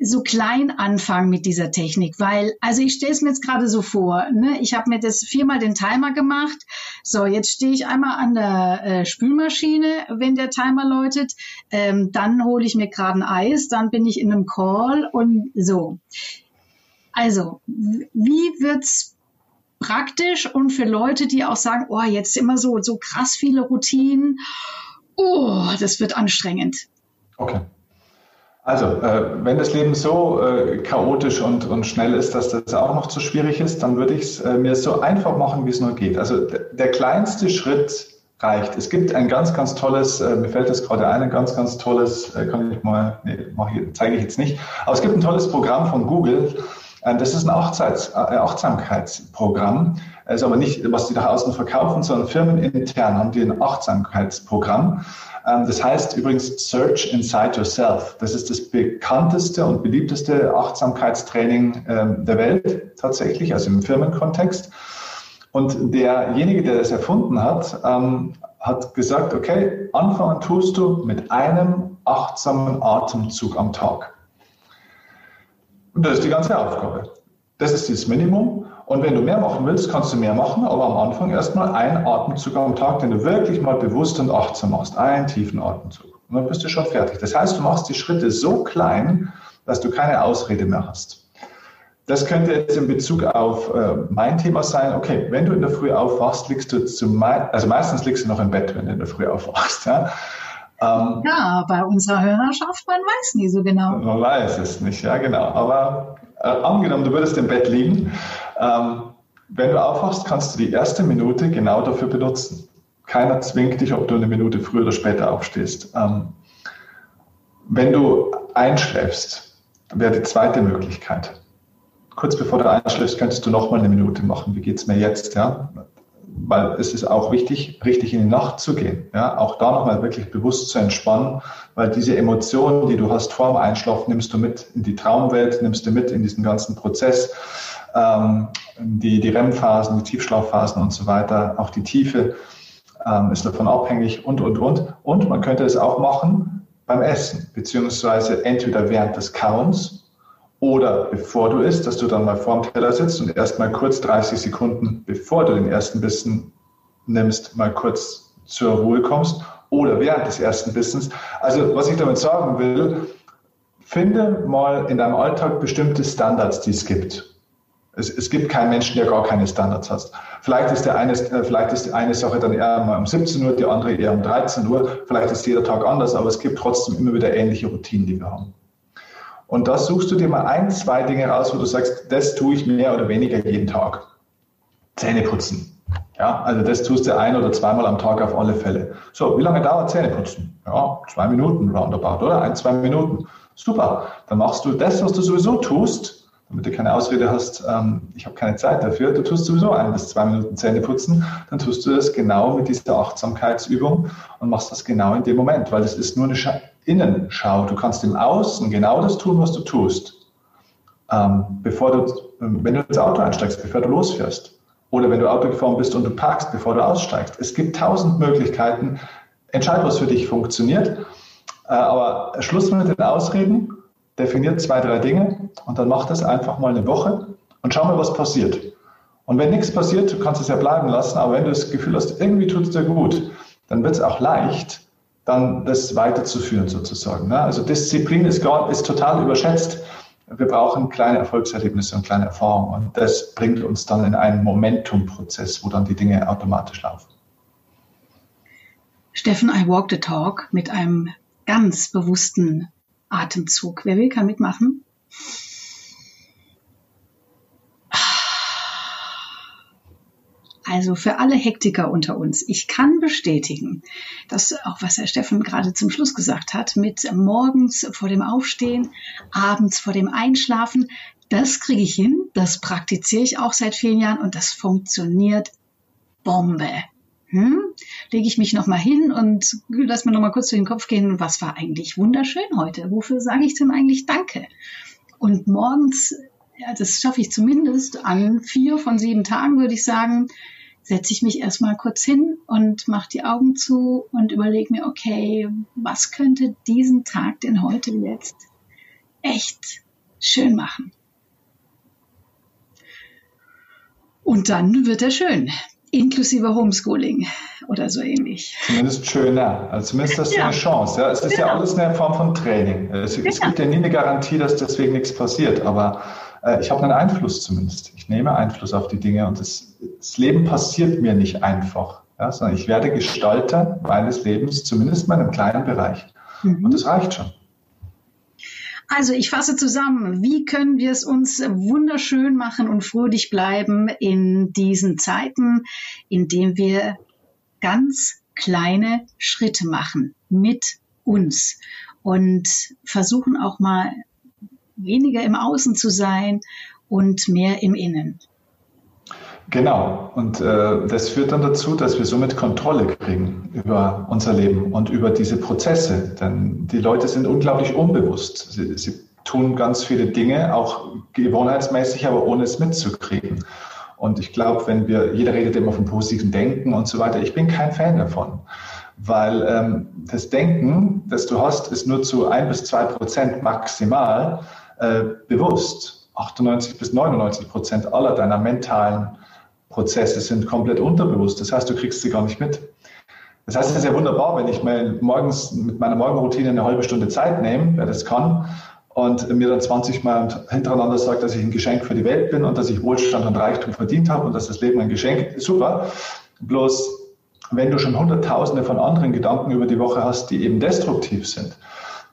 so klein anfangen mit dieser Technik, weil, also ich stelle es mir jetzt gerade so vor, ne? ich habe mir das viermal den Timer gemacht, so jetzt stehe ich einmal an der äh, Spülmaschine, wenn der Timer läutet, ähm, dann hole ich mir gerade ein Eis, dann bin ich in einem Call und so. Also, wie wird's praktisch und für Leute, die auch sagen, oh, jetzt immer so, so krass viele Routinen, oh, das wird anstrengend. Okay. Also, äh, wenn das Leben so äh, chaotisch und, und schnell ist, dass das auch noch zu schwierig ist, dann würde ich es äh, mir so einfach machen, wie es nur geht. Also, der kleinste Schritt reicht. Es gibt ein ganz, ganz tolles, äh, mir fällt das gerade ein, ein ganz, ganz tolles, äh, kann ich mal, nee, ich, zeige ich jetzt nicht, aber es gibt ein tolles Programm von Google, äh, das ist ein Achtsamkeits, Achtsamkeitsprogramm. Es ist aber nicht, was die nach außen verkaufen, sondern firmenintern haben die ein Achtsamkeitsprogramm. Ähm, das heißt übrigens Search Inside Yourself. Das ist das bekannteste und beliebteste Achtsamkeitstraining ähm, der Welt tatsächlich, also im Firmenkontext. Und derjenige, der das erfunden hat, ähm, hat gesagt, okay, anfangen tust du mit einem achtsamen Atemzug am Tag. Und das ist die ganze Aufgabe. Das ist das Minimum. Und wenn du mehr machen willst, kannst du mehr machen, aber am Anfang erstmal ein Atemzug am Tag, den du wirklich mal bewusst und achtsam machst. Einen tiefen Atemzug. Und dann bist du schon fertig. Das heißt, du machst die Schritte so klein, dass du keine Ausrede mehr hast. Das könnte jetzt in Bezug auf äh, mein Thema sein. Okay, wenn du in der Früh aufwachst, liegst du zum, also meistens liegst du noch im Bett, wenn du in der Früh aufwachst. Ja? Ähm, ja, bei unserer Hörerschaft, man weiß nie so genau. Man weiß es nicht, ja genau. Aber äh, angenommen, du würdest im Bett liegen, ähm, wenn du aufwachst, kannst du die erste Minute genau dafür benutzen. Keiner zwingt dich, ob du eine Minute früher oder später aufstehst. Ähm, wenn du einschläfst, wäre die zweite Möglichkeit. Kurz bevor du einschläfst, könntest du noch mal eine Minute machen. Wie geht es mir jetzt? Ja? weil es ist auch wichtig, richtig in die Nacht zu gehen. Ja, auch da nochmal wirklich bewusst zu entspannen, weil diese Emotionen, die du hast vor dem Einschlafen, nimmst du mit in die Traumwelt, nimmst du mit in diesen ganzen Prozess, ähm, die, die REM-Phasen, die Tiefschlafphasen und so weiter, auch die Tiefe ähm, ist davon abhängig und, und, und. Und man könnte es auch machen beim Essen, beziehungsweise entweder während des Kauens oder bevor du isst, dass du dann mal vorm Teller sitzt und erst mal kurz 30 Sekunden, bevor du den ersten Bissen nimmst, mal kurz zur Ruhe kommst. Oder während des ersten Bissens. Also was ich damit sagen will, finde mal in deinem Alltag bestimmte Standards, die es gibt. Es, es, gibt keinen Menschen, der gar keine Standards hat. Vielleicht ist, der eine, äh, vielleicht ist die eine Sache dann eher mal um 17 Uhr, die andere eher um 13 Uhr. Vielleicht ist jeder Tag anders, aber es gibt trotzdem immer wieder ähnliche Routinen, die wir haben. Und da suchst du dir mal ein, zwei Dinge raus, wo du sagst, das tue ich mehr oder weniger jeden Tag. Zähne putzen. Ja, also das tust du ein oder zweimal am Tag auf alle Fälle. So, wie lange dauert Zähne putzen? Ja, zwei Minuten roundabout, oder? Ein, zwei Minuten. Super. Dann machst du das, was du sowieso tust, damit du keine Ausrede hast, ähm, ich habe keine Zeit dafür. Du tust sowieso ein bis zwei Minuten Zähne putzen. Dann tust du das genau mit dieser Achtsamkeitsübung und machst das genau in dem Moment, weil das ist nur eine Innenschau. Du kannst im Außen genau das tun, was du tust. Ähm, bevor du, wenn du ins Auto einsteigst, bevor du losfährst. Oder wenn du Auto gefahren bist und du parkst, bevor du aussteigst. Es gibt tausend Möglichkeiten. Entscheid, was für dich funktioniert. Äh, aber Schluss mit den Ausreden definiert zwei, drei Dinge und dann macht das einfach mal eine Woche und schau mal, was passiert. Und wenn nichts passiert, du kannst es ja bleiben lassen, aber wenn du das Gefühl hast, irgendwie tut es dir gut, dann wird es auch leicht, dann das weiterzuführen sozusagen. Ne? Also Disziplin ist, ist total überschätzt. Wir brauchen kleine Erfolgserlebnisse und kleine Erfahrungen und das bringt uns dann in einen Momentumprozess, wo dann die Dinge automatisch laufen. Steffen, I walk the talk mit einem ganz bewussten Atemzug. Wer will, kann mitmachen. Also für alle Hektiker unter uns, ich kann bestätigen, dass auch was Herr Steffen gerade zum Schluss gesagt hat, mit morgens vor dem Aufstehen, abends vor dem Einschlafen, das kriege ich hin, das praktiziere ich auch seit vielen Jahren und das funktioniert Bombe. Hm? Lege ich mich nochmal hin und lass mir nochmal kurz durch den Kopf gehen, was war eigentlich wunderschön heute? Wofür sage ich denn eigentlich Danke? Und morgens, ja, das schaffe ich zumindest an vier von sieben Tagen, würde ich sagen, setze ich mich erstmal kurz hin und mache die Augen zu und überlege mir, okay, was könnte diesen Tag denn heute jetzt echt schön machen? Und dann wird er schön, inklusive Homeschooling oder so ähnlich. Zumindest schöner, also zumindest hast du ja. eine Chance. Ja? Es ist genau. ja alles eine Form von Training. Es, ja. es gibt ja nie eine Garantie, dass deswegen nichts passiert, aber ich habe einen Einfluss zumindest. Ich nehme Einfluss auf die Dinge und das, das Leben passiert mir nicht einfach, ja, sondern ich werde Gestalter meines Lebens, zumindest in meinem kleinen Bereich. Mhm. Und das reicht schon. Also ich fasse zusammen, wie können wir es uns wunderschön machen und fröhlich bleiben in diesen Zeiten, indem wir ganz kleine Schritte machen mit uns und versuchen auch mal weniger im Außen zu sein und mehr im Innen. Genau, und äh, das führt dann dazu, dass wir somit Kontrolle kriegen über unser Leben und über diese Prozesse. Denn die Leute sind unglaublich unbewusst. Sie, sie tun ganz viele Dinge, auch gewohnheitsmäßig, aber ohne es mitzukriegen. Und ich glaube, wenn wir, jeder redet immer vom positiven Denken und so weiter, ich bin kein Fan davon. Weil ähm, das Denken, das du hast, ist nur zu ein bis zwei Prozent maximal äh, bewusst. 98 bis 99 Prozent aller deiner mentalen Prozesse sind komplett unterbewusst. Das heißt, du kriegst sie gar nicht mit. Das heißt, es ist ja wunderbar, wenn ich mir morgens mit meiner Morgenroutine eine halbe Stunde Zeit nehme, wer das kann, und mir dann 20 Mal hintereinander sagt, dass ich ein Geschenk für die Welt bin und dass ich Wohlstand und Reichtum verdient habe und dass das Leben ein Geschenk ist. Super. Bloß, wenn du schon Hunderttausende von anderen Gedanken über die Woche hast, die eben destruktiv sind,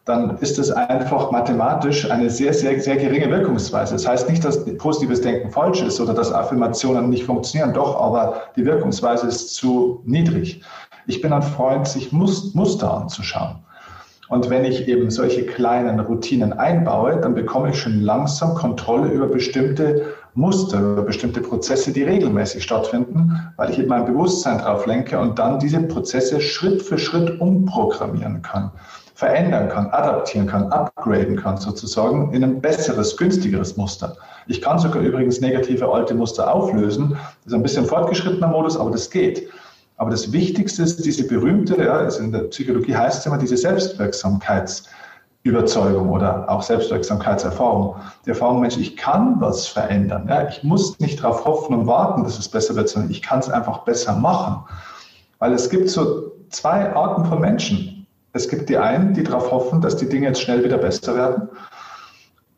dann ist es einfach mathematisch eine sehr, sehr, sehr geringe Wirkungsweise. Das heißt nicht, dass positives Denken falsch ist oder dass Affirmationen nicht funktionieren, doch, aber die Wirkungsweise ist zu niedrig. Ich bin ein Freund, sich Muster anzuschauen. Und wenn ich eben solche kleinen Routinen einbaue, dann bekomme ich schon langsam Kontrolle über bestimmte Muster, über bestimmte Prozesse, die regelmäßig stattfinden, weil ich eben mein Bewusstsein drauf lenke und dann diese Prozesse Schritt für Schritt umprogrammieren kann verändern kann, adaptieren kann, upgraden kann, sozusagen in ein besseres, günstigeres Muster. Ich kann sogar übrigens negative alte Muster auflösen. Das ist ein bisschen fortgeschrittener Modus, aber das geht. Aber das Wichtigste ist diese berühmte, ja, also in der Psychologie heißt es immer diese Selbstwirksamkeitsüberzeugung oder auch Selbstwirksamkeitserfahrung. Die Erfahrung, Mensch, ich kann was verändern. Ja, ich muss nicht darauf hoffen und warten, dass es besser wird, sondern ich kann es einfach besser machen. Weil es gibt so zwei Arten von Menschen. Es gibt die einen, die darauf hoffen, dass die Dinge jetzt schnell wieder besser werden.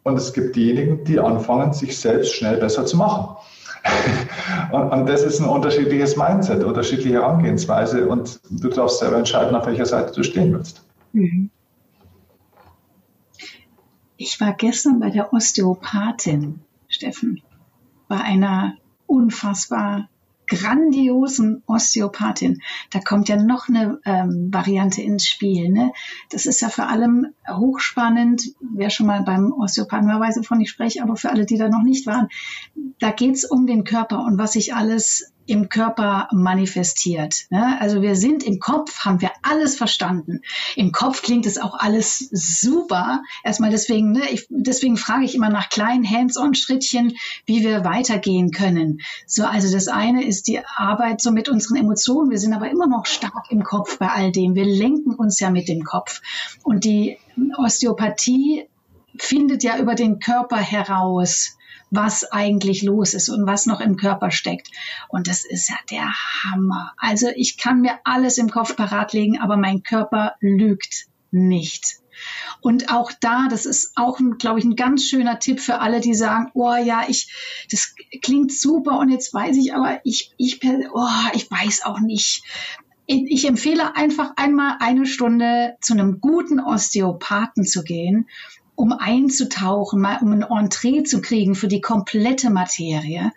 Und es gibt diejenigen, die anfangen, sich selbst schnell besser zu machen. und, und, das ist ein unterschiedliches Mindset, unterschiedliche Herangehensweise. Und du darfst selber entscheiden, auf welcher Seite du stehen willst. Mhm. Ich war gestern bei der Osteopathin, Steffen, bei einer unfassbar grandiosen Osteopathin. Da kommt ja noch eine ähm, Variante ins Spiel. Ne? Das ist ja für allem hochspannend. Wer schon mal beim Osteopathen war, weiß, wovon ich spreche, aber für alle, die da noch nicht waren, da geht's um den Körper und was sich alles im Körper manifestiert. Ne? Also wir sind im Kopf, haben wir alles verstanden. Im Kopf klingt es auch alles super. Erstmal deswegen, ne, ich, deswegen frage ich immer nach kleinen Hands-on-Schrittchen, wie wir weitergehen können. So, also das eine ist die Arbeit so mit unseren Emotionen. Wir sind aber immer noch stark im Kopf bei all dem. Wir lenken uns ja mit dem Kopf. Und die Osteopathie findet ja über den Körper heraus, was eigentlich los ist und was noch im Körper steckt. Und das ist ja der Hammer. Also ich kann mir alles im Kopf parat legen, aber mein Körper lügt nicht. Und auch da, das ist auch, glaube ich, ein ganz schöner Tipp für alle, die sagen, oh ja, ich, das klingt super und jetzt weiß ich, aber ich, ich, oh, ich weiß auch nicht. Ich empfehle einfach einmal eine Stunde zu einem guten Osteopathen zu gehen um einzutauchen, mal um ein Entree zu kriegen für die komplette Materie.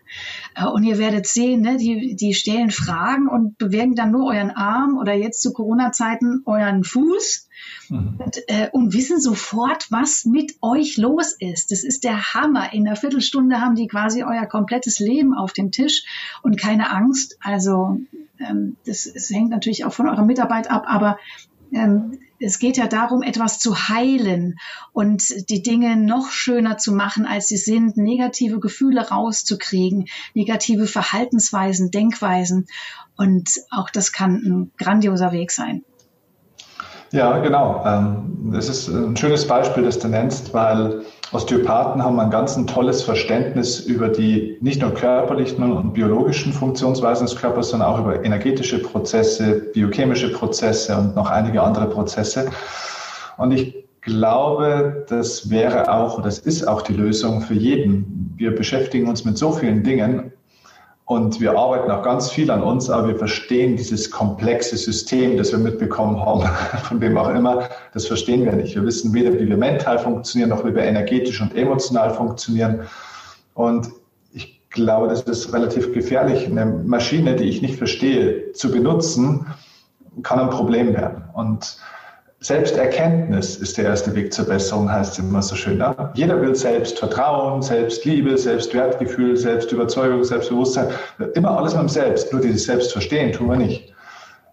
Äh, und ihr werdet sehen, ne, die, die stellen Fragen und bewegen dann nur euren Arm oder jetzt zu Corona-Zeiten euren Fuß mhm. und, äh, und wissen sofort, was mit euch los ist. Das ist der Hammer. In einer Viertelstunde haben die quasi euer komplettes Leben auf dem Tisch und keine Angst. Also ähm, das, das hängt natürlich auch von eurer Mitarbeit ab, aber ähm, es geht ja darum, etwas zu heilen und die Dinge noch schöner zu machen, als sie sind, negative Gefühle rauszukriegen, negative Verhaltensweisen, Denkweisen. Und auch das kann ein grandioser Weg sein. Ja, genau. Ähm, es ist ein schönes Beispiel, das du nennst, weil Osteopathen haben ein ganz ein tolles Verständnis über die nicht nur körperlichen und biologischen Funktionsweisen des Körpers, sondern auch über energetische Prozesse, biochemische Prozesse und noch einige andere Prozesse. Und ich glaube, das wäre auch, das ist auch die Lösung für jeden. Wir beschäftigen uns mit so vielen Dingen und wir arbeiten auch ganz viel an uns, aber wir verstehen dieses komplexe System, das wir mitbekommen haben, von wem auch immer, das verstehen wir nicht. Wir wissen weder, wie wir mental funktionieren, noch wie wir energetisch und emotional funktionieren. Und ich glaube, das ist relativ gefährlich. Eine Maschine, die ich nicht verstehe, zu benutzen, kann ein Problem werden. Und Selbsterkenntnis ist der erste Weg zur Besserung, heißt es immer so schön. Ne? Jeder will Selbstvertrauen, Selbstliebe, Selbstwertgefühl, Selbstüberzeugung, Selbstbewusstsein. Immer alles mit dem Selbst. Nur dieses Selbstverstehen tun wir nicht.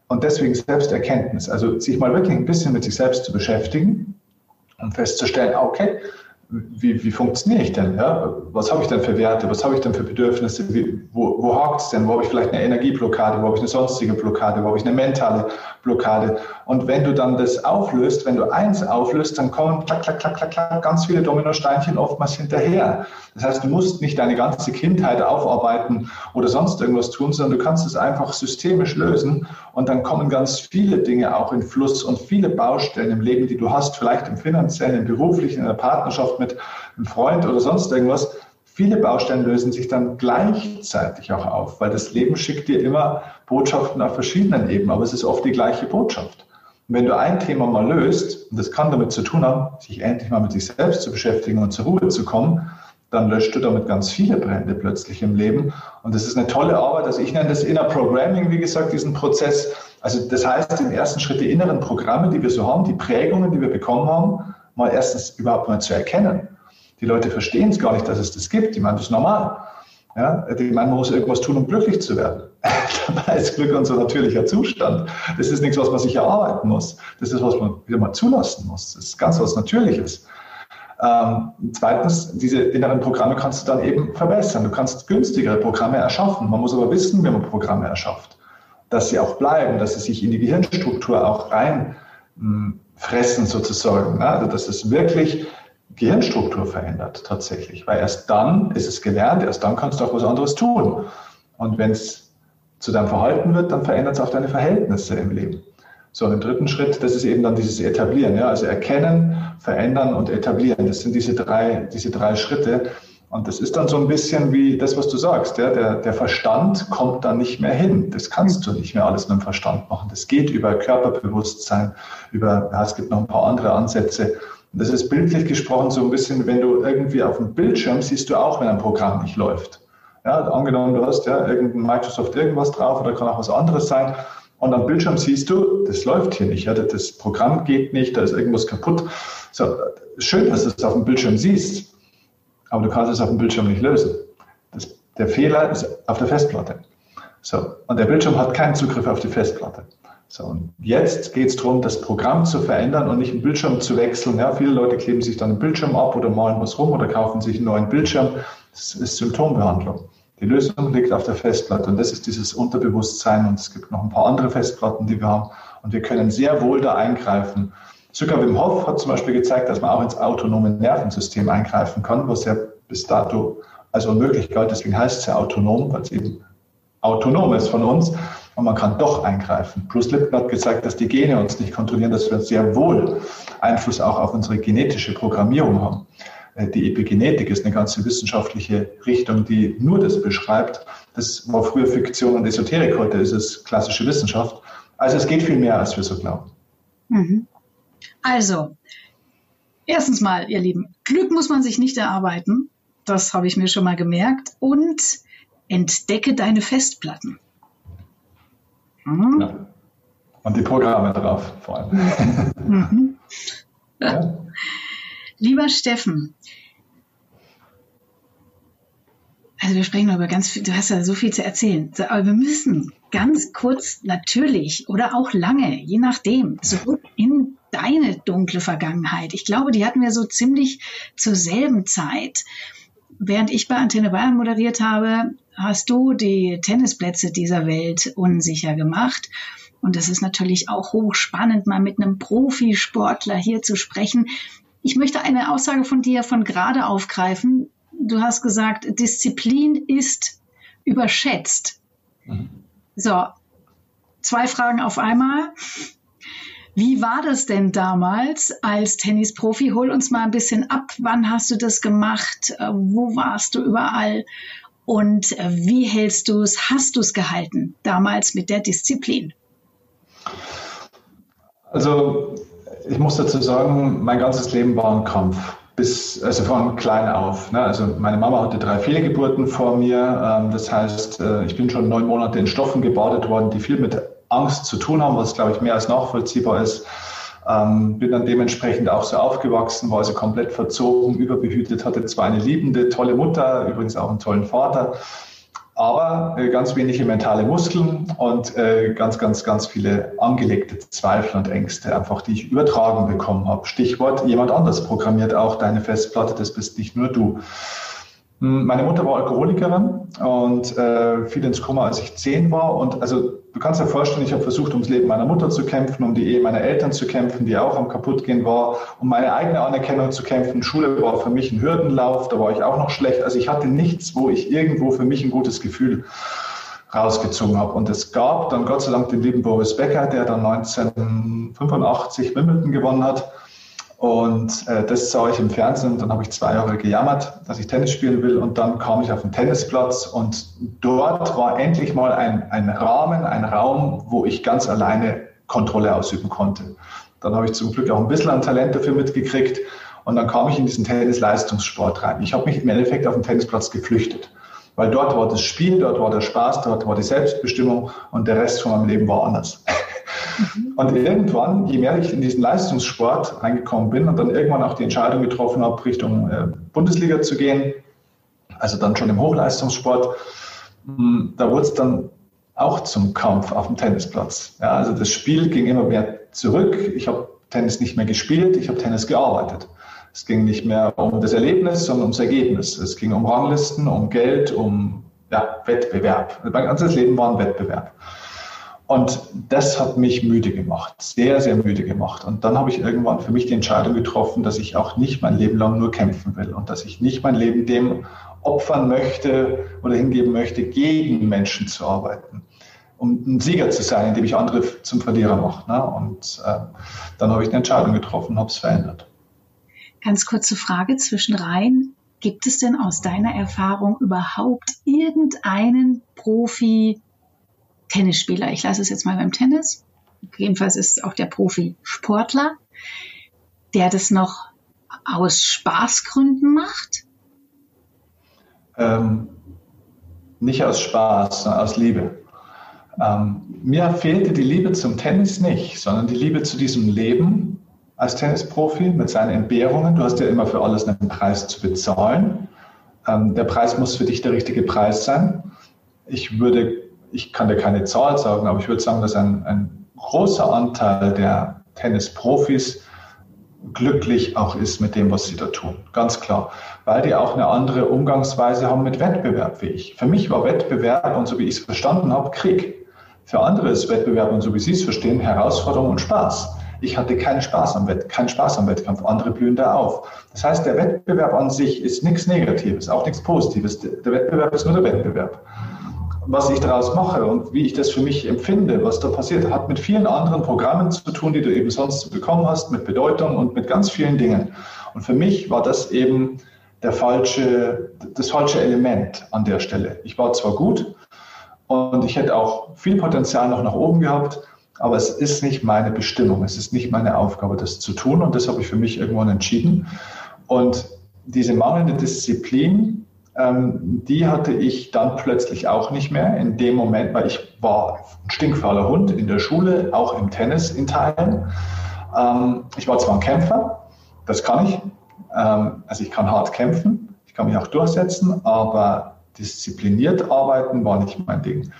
Und deswegen Selbsterkenntnis. Also sich mal wirklich ein bisschen mit sich selbst zu beschäftigen und festzustellen, okay, wie, wie funktioniere ich denn? Ja? Was habe ich denn für Werte? Was habe ich denn für Bedürfnisse? Wie, wo wo hakt es denn? Wo habe ich vielleicht eine Energieblockade? Wo habe ich eine sonstige Blockade? Wo habe ich eine mentale Blockade? Und wenn du dann das auflöst, wenn du eins auflöst, dann kommen klack, klack, klack, klack, klack, ganz viele Dominosteinchen oftmals hinterher. Das heißt, du musst nicht deine ganze Kindheit aufarbeiten oder sonst irgendwas tun, sondern du kannst es einfach systemisch lösen und dann kommen ganz viele Dinge auch in Fluss und viele Baustellen im Leben, die du hast, vielleicht im finanziellen, im beruflichen, in der Partnerschaft mit einem Freund oder sonst irgendwas. Viele Baustellen lösen sich dann gleichzeitig auch auf, weil das Leben schickt dir immer Botschaften auf verschiedenen Ebenen, aber es ist oft die gleiche Botschaft. Und wenn du ein Thema mal löst, und das kann damit zu tun haben, sich endlich mal mit sich selbst zu beschäftigen und zur Ruhe zu kommen, dann löscht du damit ganz viele Brände plötzlich im Leben. Und das ist eine tolle Arbeit. Also ich nenne das Inner Programming, wie gesagt, diesen Prozess. Also das heißt im ersten Schritt die inneren Programme, die wir so haben, die Prägungen, die wir bekommen haben, mal erstens überhaupt mal zu erkennen. Die Leute verstehen es gar nicht, dass es das gibt. Die meinen, das ist normal. Ja, die meinen, man muss irgendwas tun, um glücklich zu werden. Dabei ist Glück unser natürlicher Zustand. Das ist nichts, was man sich erarbeiten muss. Das ist, was man wieder mal zulassen muss. Das ist ganz was Natürliches. Ähm, zweitens, diese inneren Programme kannst du dann eben verbessern. Du kannst günstigere Programme erschaffen. Man muss aber wissen, wie man Programme erschafft. Dass sie auch bleiben, dass sie sich in die Gehirnstruktur auch reinfressen sozusagen. Also dass es wirklich Gehirnstruktur verändert tatsächlich. Weil erst dann ist es gelernt, erst dann kannst du auch was anderes tun. Und wenn es zu deinem Verhalten wird, dann verändert es auch deine Verhältnisse im Leben. So, im dritten Schritt, das ist eben dann dieses Etablieren, ja, also erkennen, verändern und etablieren. Das sind diese drei, diese drei Schritte. Und das ist dann so ein bisschen wie das, was du sagst. Ja? Der, der Verstand kommt dann nicht mehr hin. Das kannst du nicht mehr alles mit dem Verstand machen. Das geht über Körperbewusstsein, über, ja, es gibt noch ein paar andere Ansätze. Und das ist bildlich gesprochen so ein bisschen, wenn du irgendwie auf dem Bildschirm siehst du auch, wenn ein Programm nicht läuft. Ja, angenommen, du hast ja irgendein Microsoft irgendwas drauf oder kann auch was anderes sein. Und am Bildschirm siehst du, das läuft hier nicht, ja, das Programm geht nicht, da ist irgendwas kaputt. So, schön, dass du es auf dem Bildschirm siehst, aber du kannst es auf dem Bildschirm nicht lösen. Das, der Fehler ist auf der Festplatte. So, und der Bildschirm hat keinen Zugriff auf die Festplatte. So, und jetzt geht es darum, das Programm zu verändern und nicht einen Bildschirm zu wechseln. Ja, viele Leute kleben sich dann einen Bildschirm ab oder malen was rum oder kaufen sich einen neuen Bildschirm. Das ist Symptombehandlung. Die Lösung liegt auf der Festplatte und das ist dieses Unterbewusstsein und es gibt noch ein paar andere Festplatten, die wir haben und wir können sehr wohl da eingreifen Sogar Wim Hof hat zum Beispiel gezeigt, dass man auch ins autonome Nervensystem eingreifen kann, was ja bis dato als unmöglich galt. Deswegen heißt es ja autonom, weil es eben autonom ist von uns. Und man kann doch eingreifen. Bruce Lipton hat gezeigt, dass die Gene uns nicht kontrollieren, dass wir sehr wohl Einfluss auch auf unsere genetische Programmierung haben. Äh, die Epigenetik ist eine ganze wissenschaftliche Richtung, die nur das beschreibt. Das war früher Fiktion und Esoterik, heute ist es klassische Wissenschaft. Also es geht viel mehr, als wir so glauben. Mhm. Also, erstens mal, ihr Lieben, Glück muss man sich nicht erarbeiten. Das habe ich mir schon mal gemerkt. Und entdecke deine Festplatten. Mhm. Ja. Und die Programme drauf vor allem. Mhm. ja. Lieber Steffen, also wir sprechen über ganz viel, du hast ja so viel zu erzählen, aber wir müssen ganz kurz natürlich oder auch lange, je nachdem, zurück in deine dunkle Vergangenheit. Ich glaube, die hatten wir so ziemlich zur selben Zeit. Während ich bei Antenne Bayern moderiert habe, hast du die Tennisplätze dieser Welt unsicher gemacht. Und es ist natürlich auch hochspannend, mal mit einem Profisportler hier zu sprechen. Ich möchte eine Aussage von dir von gerade aufgreifen. Du hast gesagt, Disziplin ist überschätzt. Mhm. So, zwei Fragen auf einmal. Wie war das denn damals als Tennisprofi? Hol uns mal ein bisschen ab. Wann hast du das gemacht? Äh, wo warst du überall? Und äh, wie hältst du es, hast du es gehalten damals mit der Disziplin? Also ich muss dazu sagen, mein ganzes Leben war ein Kampf. Bis, also von klein auf. Ne? Also meine Mama hatte drei Fehlgeburten vor mir. Ähm, das heißt, äh, ich bin schon neun Monate in Stoffen gebadet worden, die viel mit Angst zu tun haben, was glaube ich mehr als nachvollziehbar ist. Ähm, bin dann dementsprechend auch so aufgewachsen, war also komplett verzogen, überbehütet, hatte zwar eine liebende, tolle Mutter, übrigens auch einen tollen Vater, aber äh, ganz wenige mentale Muskeln und äh, ganz, ganz, ganz viele angelegte Zweifel und Ängste, einfach die ich übertragen bekommen habe. Stichwort, jemand anders programmiert auch deine Festplatte, das bist nicht nur du. Hm, meine Mutter war Alkoholikerin und äh, fiel ins Koma, als ich zehn war. Und also du kannst dir vorstellen, ich habe versucht, ums Leben meiner Mutter zu kämpfen, um die Ehe meiner Eltern zu kämpfen, die auch am kaputtgehen war, um meine eigene Anerkennung zu kämpfen. Schule war für mich ein Hürdenlauf, da war ich auch noch schlecht. Also ich hatte nichts, wo ich irgendwo für mich ein gutes Gefühl rausgezogen habe. Und es gab dann Gott sei Dank den lieben Boris Becker, der dann 1985 Wimbledon gewonnen hat und äh, das sah ich im Fernsehen und dann habe ich zwei Jahre gejammert, dass ich Tennis spielen will. Und dann kam ich auf den Tennisplatz und dort war endlich mal ein, ein Rahmen, ein Raum, wo ich ganz alleine Kontrolle ausüben konnte. Dann habe ich zum Glück auch ein bisschen an Talent dafür mitgekriegt. Und dann kam ich in diesen Tennis-Leistungssport rein. Ich habe mich im Endeffekt auf den Tennisplatz geflüchtet. Weil dort war das Spiel, dort war der Spaß, dort war die Selbstbestimmung und der Rest von meinem Leben war anders. Und irgendwann, je mehr ich in diesen Leistungssport reingekommen bin und dann irgendwann auch die Entscheidung getroffen habe, Richtung äh, Bundesliga zu gehen, also dann schon im Hochleistungssport, hm, da wurde es dann auch zum Kampf auf dem Tennisplatz. Ja, also das Spiel ging immer mehr zurück. Ich habe Tennis nicht mehr gespielt, ich habe Tennis gearbeitet. Es ging nicht mehr um das Erlebnis, sondern ums Ergebnis. Es ging um Ranglisten, um Geld, um ja, Wettbewerb. Mein ganzes Leben war ein Wettbewerb. Und das hat mich müde gemacht, sehr, sehr müde gemacht. Und dann habe ich irgendwann für mich die Entscheidung getroffen, dass ich auch nicht mein Leben lang nur kämpfen will und dass ich nicht mein Leben dem opfern möchte oder hingeben möchte, gegen Menschen zu arbeiten, um ein Sieger zu sein, indem ich andere zum Verlierer mache. Ne? Und äh, dann habe ich eine Entscheidung getroffen, habe es verändert. Ganz kurze Frage zwischen rein. Gibt es denn aus deiner Erfahrung überhaupt irgendeinen Profi, Tennisspieler. Ich lasse es jetzt mal beim Tennis. Jedenfalls ist auch der Profi-Sportler, der das noch aus Spaßgründen macht? Ähm, nicht aus Spaß, sondern aus Liebe. Ähm, mir fehlte die Liebe zum Tennis nicht, sondern die Liebe zu diesem Leben als Tennisprofi mit seinen Entbehrungen. Du hast ja immer für alles einen Preis zu bezahlen. Ähm, der Preis muss für dich der richtige Preis sein. Ich würde ich kann dir keine Zahl sagen, aber ich würde sagen, dass ein, ein großer Anteil der Tennisprofis glücklich auch ist mit dem, was sie da tun. Ganz klar. Weil die auch eine andere Umgangsweise haben mit Wettbewerb wie ich. Für mich war Wettbewerb und so wie ich es verstanden habe, Krieg. Für andere ist Wettbewerb und so wie sie es verstehen, Herausforderung und Spaß. Ich hatte keinen Spaß am, Wett keinen Spaß am Wettkampf, andere blühen da auf. Das heißt, der Wettbewerb an sich ist nichts Negatives, auch nichts Positives. Der Wettbewerb ist nur der Wettbewerb. Was ich daraus mache und wie ich das für mich empfinde, was da passiert, hat mit vielen anderen Programmen zu tun, die du eben sonst bekommen hast, mit Bedeutung und mit ganz vielen Dingen. Und für mich war das eben der falsche, das falsche Element an der Stelle. Ich war zwar gut und ich hätte auch viel Potenzial noch nach oben gehabt, aber es ist nicht meine Bestimmung, es ist nicht meine Aufgabe, das zu tun und das habe ich für mich irgendwann entschieden. Und diese mangelnde Disziplin, ähm, die hatte ich dann plötzlich auch nicht mehr in dem Moment, weil ich war ein stinkfauler Hund in der Schule, auch im Tennis in Teilen. Ähm, ich war zwar ein Kämpfer, das kann ich, ähm, also ich kann hart kämpfen, ich kann mich auch durchsetzen, aber diszipliniert arbeiten war nicht mein Ding.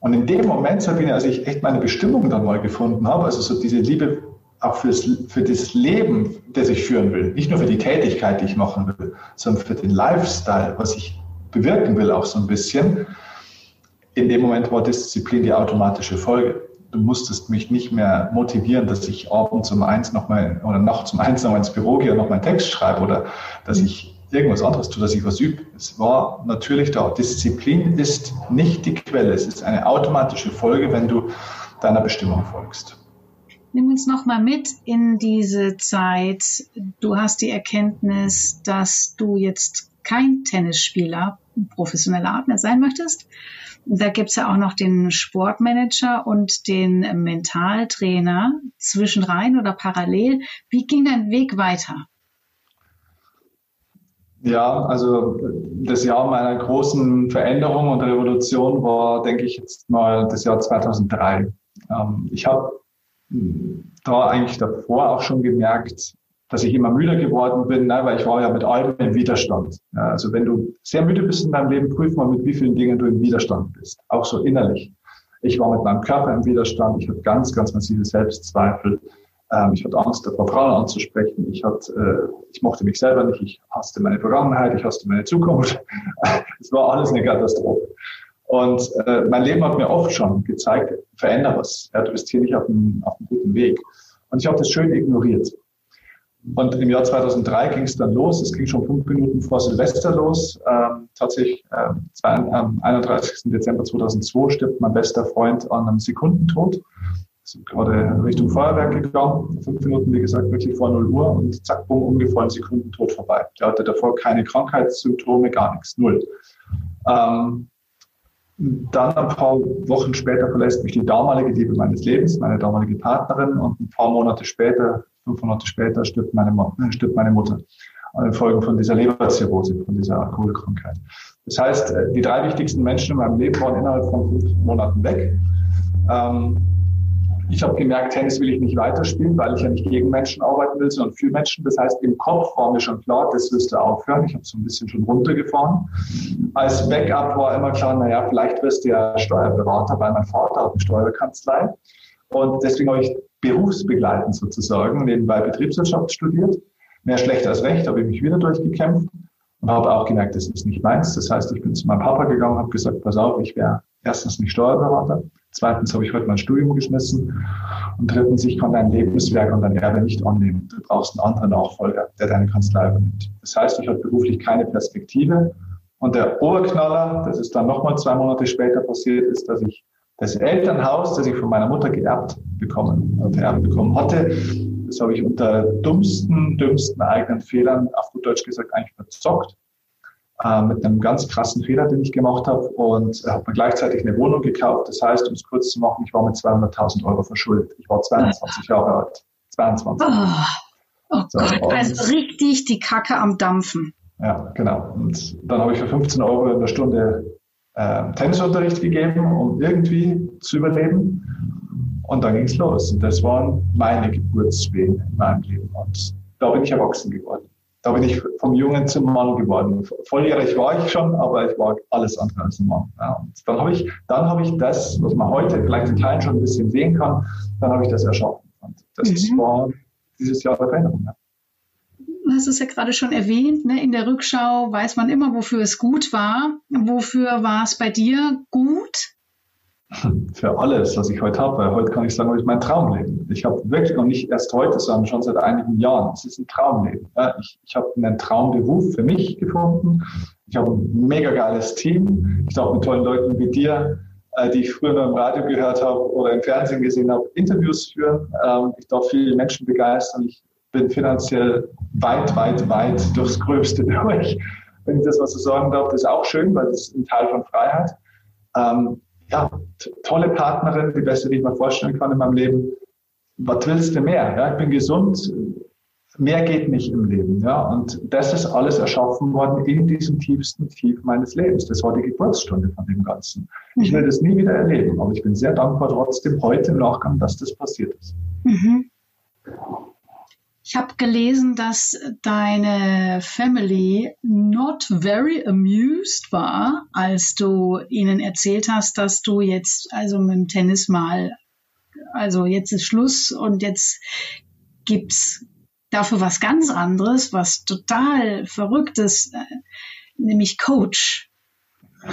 Und in dem Moment, Sabine, als ich echt meine Bestimmung dann mal gefunden habe, also so diese Liebe auch fürs, für das Leben, das ich führen will, nicht nur für die Tätigkeit, die ich machen will, sondern für den Lifestyle, was ich bewirken will, auch so ein bisschen. In dem Moment war Disziplin die automatische Folge. Du musstest mich nicht mehr motivieren, dass ich abends um eins nochmal oder nachts um eins nochmal ins Büro gehe und noch meinen Text schreibe oder dass ich irgendwas anderes tue, dass ich was übe. Es war natürlich da. Disziplin ist nicht die Quelle. Es ist eine automatische Folge, wenn du deiner Bestimmung folgst. Nimm uns nochmal mit in diese Zeit. Du hast die Erkenntnis, dass du jetzt kein Tennisspieler professioneller Art mehr sein möchtest. Da gibt's ja auch noch den Sportmanager und den Mentaltrainer zwischenrein oder parallel. Wie ging dein Weg weiter? Ja, also das Jahr meiner großen Veränderung und Revolution war, denke ich, jetzt mal das Jahr 2003. Ähm, ich habe da eigentlich davor auch schon gemerkt, dass ich immer müder geworden bin, ne, weil ich war ja mit allem im Widerstand. Ja, also wenn du sehr müde bist in deinem Leben, prüf mal, mit wie vielen Dingen du im Widerstand bist, auch so innerlich. Ich war mit meinem Körper im Widerstand, ich hatte ganz, ganz massive Selbstzweifel. Ähm, ich hatte Angst davor, Frauen anzusprechen. Ich, hatte, äh, ich mochte mich selber nicht. Ich hasste meine Vergangenheit. Ich hasste meine Zukunft. es war alles eine Katastrophe. Und äh, mein Leben hat mir oft schon gezeigt, veränder was. Ja, du bist hier nicht auf einem, auf guten Weg. Und ich habe das schön ignoriert. Und im Jahr 2003 ging es dann los. Es ging schon fünf Minuten vor Silvester los. Ähm, tatsächlich äh, am 31. Dezember 2002 stirbt mein bester Freund an einem Sekundentod sind gerade Richtung Feuerwerk gegangen, fünf Minuten, wie gesagt, wirklich vor 0 Uhr und zack, bumm, ungefähr Sekunden tot vorbei. Der hatte davor keine Krankheitssymptome, gar nichts, null. Ähm, dann ein paar Wochen später verlässt mich die damalige Liebe meines Lebens, meine damalige Partnerin und ein paar Monate später, fünf Monate später, stirbt meine, äh, stirbt meine Mutter an den Folgen von dieser Leberzirrhose, von dieser Alkoholkrankheit. Das heißt, äh, die drei wichtigsten Menschen in meinem Leben waren innerhalb von fünf Monaten weg. Ähm, ich habe gemerkt, Tennis will ich nicht weiterspielen, weil ich ja nicht gegen Menschen arbeiten will, sondern für Menschen. Das heißt, im Kopf war mir schon klar, das wirst du aufhören. Ich habe so ein bisschen schon runtergefahren. Als Backup war immer klar, naja, vielleicht wirst du ja Steuerberater, weil mein Vater hat eine Steuerkanzlei. Und deswegen habe ich berufsbegleitend sozusagen nebenbei Betriebswirtschaft studiert. Mehr schlecht als recht, habe ich mich wieder durchgekämpft und habe auch gemerkt, das ist nicht meins. Das heißt, ich bin zu meinem Papa gegangen, habe gesagt, pass auf, ich wäre erstens nicht Steuerberater, Zweitens habe ich heute mein Studium geschmissen. Und drittens, ich kann dein Lebenswerk und dein Erbe nicht annehmen. Du brauchst einen anderen Nachfolger, der deine Kanzlei übernimmt. Das heißt, ich habe beruflich keine Perspektive. Und der Oberknaller, das ist dann nochmal zwei Monate später passiert, ist, dass ich das Elternhaus, das ich von meiner Mutter geerbt bekommen, vererbt bekommen hatte, das habe ich unter dummsten, dümmsten eigenen Fehlern, auf gut Deutsch gesagt, eigentlich verzockt äh, mit einem ganz krassen Fehler, den ich gemacht habe und habe mir gleichzeitig eine Wohnung gekauft. Das heißt, um es kurz zu machen, ich war mit 200.000 Euro verschuldet. Ich war 22 Jahre alt. 22. Oh, oh so, Gott, also richtig die Kacke am Dampfen. Ja, genau. Und dann habe ich für 15 Euro in der Stunde äh, Tennisunterricht gegeben, um irgendwie zu überleben. Und dann ging es los. Und das waren meine Geburtswehen in meinem Leben. Und da bin ich erwachsen geworden da bin ich vom Jungen zum Mann geworden. Volljährig war ich schon, aber ich war alles andere als ein Mann. Ja, und dann habe ich, dann habe ich das, was man heute vielleicht in Kleinen schon ein bisschen sehen kann, dann habe ich das erschaffen. Und das mhm. war dieses Jahr der Veränderung. Ja. Du hast es ja gerade schon erwähnt, ne? in der Rückschau weiß man immer, wofür es gut war. Wofür war es bei dir gut? für alles, was ich heute habe. Weil heute kann ich sagen, ist mein Traumleben. Ich habe wirklich, und nicht erst heute, sondern schon seit einigen Jahren, es ist ein Traumleben. Ich ich habe einen Traumberuf für mich gefunden. Ich habe ein mega geiles Team. Ich darf mit tollen Leuten wie dir, äh, die ich früher nur im Radio gehört habe oder im Fernsehen gesehen habe, Interviews führen. Ähm, ich darf viele Menschen begeistern. Ich bin finanziell weit, weit, weit durchs Gröbste durch. Wenn ich das was so sagen darf, das ist auch schön, weil das ist ein Teil von Freiheit. Ähm, ja, tolle Partnerin, die beste, die ich mir vorstellen kann in meinem Leben. Was willst du mehr? Ja, ich bin gesund. Mehr geht nicht im Leben. Ja, und das ist alles erschaffen worden in diesem tiefsten Tief meines Lebens. Das war die Geburtsstunde von dem Ganzen. Ich will das nie wieder erleben, aber ich bin sehr dankbar trotzdem heute im Nachgang, dass das passiert ist. Mhm. Ich habe gelesen, dass deine Family not very amused war, als du ihnen erzählt hast, dass du jetzt also mit dem Tennis mal, also jetzt ist Schluss und jetzt gibt's dafür was ganz anderes, was total verrücktes, äh, nämlich Coach.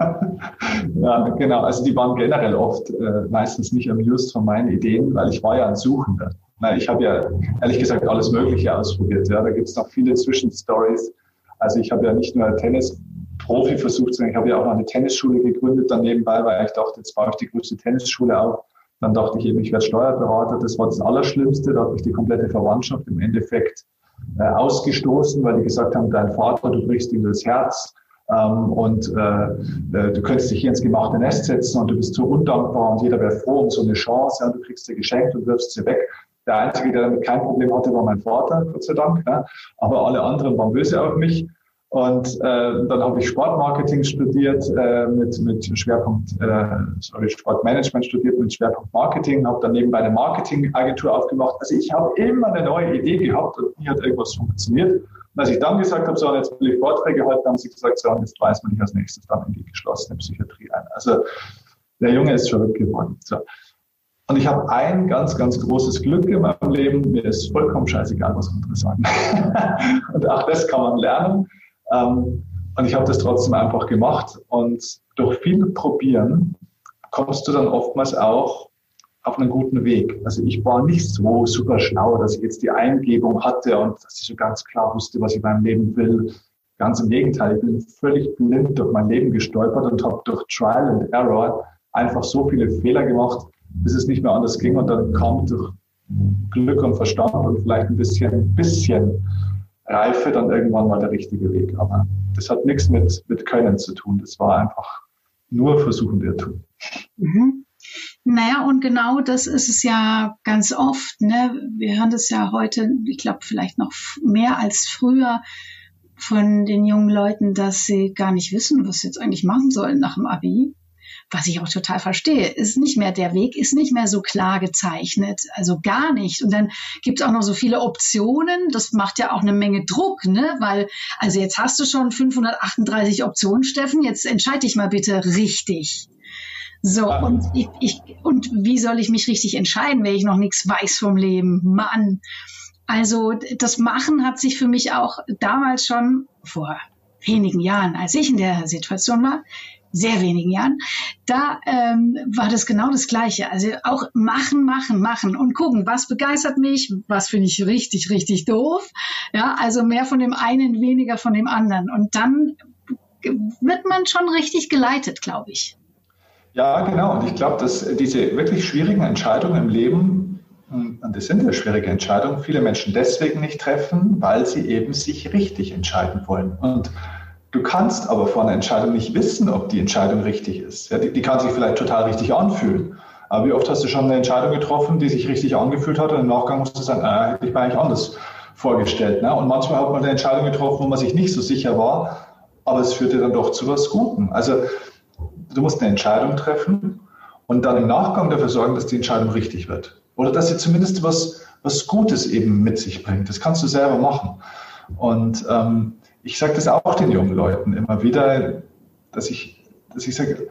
ja, genau. Also die waren generell oft äh, meistens nicht amused von meinen Ideen, weil ich war ja ein Suchender. Na, ich habe ja ehrlich gesagt alles Mögliche ausprobiert. Ja. Da gibt es noch viele Zwischenstories. Also ich habe ja nicht nur Tennis-Profi versucht, sondern ich habe ja auch noch eine Tennisschule gegründet dann nebenbei, weil ich dachte, jetzt baue ich die größte Tennisschule auf. Dann dachte ich eben, ich werde Steuerberater. Das war das Allerschlimmste. Da habe ich die komplette Verwandtschaft im Endeffekt äh, ausgestoßen, weil die gesagt haben, dein Vater, du brichst ihm das Herz. Ähm, und äh, äh, du könntest dich hier ins gemachte Nest setzen und du bist so undankbar und jeder wäre froh um so eine Chance. Ja, du kriegst sie geschenkt und wirfst sie weg. Der Einzige, der damit kein Problem hatte, war mein Vater, Gott sei Dank. Ne? Aber alle anderen waren böse auf mich. Und äh, dann habe ich Sportmarketing studiert äh, mit, mit Schwerpunkt, äh, sorry, Sportmanagement studiert mit Schwerpunkt Marketing, habe dann nebenbei eine Marketingagentur aufgemacht. Also ich habe immer eine neue Idee gehabt und nie hat irgendwas funktioniert. Und als ich dann gesagt habe, so, jetzt will ich Vorträge halten, haben sie gesagt, so, und jetzt weiß man nicht als nächstes dann in die geschlossene Psychiatrie ein. Also der Junge ist verrückt geworden. So. Und ich habe ein ganz, ganz großes Glück in meinem Leben. Mir ist vollkommen scheißegal, was andere sagen. und auch das kann man lernen. Ähm, und ich habe das trotzdem einfach gemacht. Und durch viel Probieren kommst du dann oftmals auch auf einen guten Weg. Also ich war nicht so super schlau, dass ich jetzt die Eingebung hatte und dass ich so ganz klar wusste, was ich in meinem Leben will. Ganz im Gegenteil, ich bin völlig blind durch mein Leben gestolpert und habe durch Trial and Error einfach so viele Fehler gemacht, bis es nicht mehr anders ging und dann kam durch Glück und Verstand und vielleicht ein bisschen, bisschen Reife dann irgendwann mal der richtige Weg. Aber das hat nichts mit, mit Können zu tun. Das war einfach nur Versuchen der tun. Mhm. Naja, und genau das ist es ja ganz oft. Ne? Wir hören das ja heute, ich glaube, vielleicht noch mehr als früher von den jungen Leuten, dass sie gar nicht wissen, was sie jetzt eigentlich machen sollen nach dem Abi was ich auch total verstehe, ist nicht mehr der Weg, ist nicht mehr so klar gezeichnet, also gar nicht. Und dann gibt es auch noch so viele Optionen, das macht ja auch eine Menge Druck, ne? Weil, also jetzt hast du schon 538 Optionen, Steffen, jetzt entscheide dich mal bitte richtig. So, und ich, ich, und wie soll ich mich richtig entscheiden, wenn ich noch nichts weiß vom Leben? Mann. Also das Machen hat sich für mich auch damals schon vor wenigen Jahren, als ich in der Situation war, sehr wenigen Jahren, da ähm, war das genau das Gleiche. Also auch machen, machen, machen und gucken, was begeistert mich, was finde ich richtig, richtig doof. Ja, also mehr von dem einen, weniger von dem anderen. Und dann wird man schon richtig geleitet, glaube ich. Ja, genau. Und ich glaube, dass diese wirklich schwierigen Entscheidungen im Leben, hm, und das sind ja schwierige Entscheidungen, viele Menschen deswegen nicht treffen, weil sie eben sich richtig entscheiden wollen. Und Du kannst aber vor einer Entscheidung nicht wissen, ob die Entscheidung richtig ist. Ja, die, die, kann sich vielleicht total richtig anfühlen. Aber wie oft hast du schon eine Entscheidung getroffen, die sich richtig angefühlt hat und im Nachgang musst du sagen, äh, hätte ich mir eigentlich anders vorgestellt. Ne? Und manchmal hat man eine Entscheidung getroffen, wo man sich nicht so sicher war, aber es führte dann doch zu was Gutem. Also du musst eine Entscheidung treffen und dann im Nachgang dafür sorgen, dass die Entscheidung richtig wird. Oder dass sie zumindest was, was Gutes eben mit sich bringt. Das kannst du selber machen. Und ähm, ich sage das auch den jungen Leuten immer wieder, dass ich dass ich sage,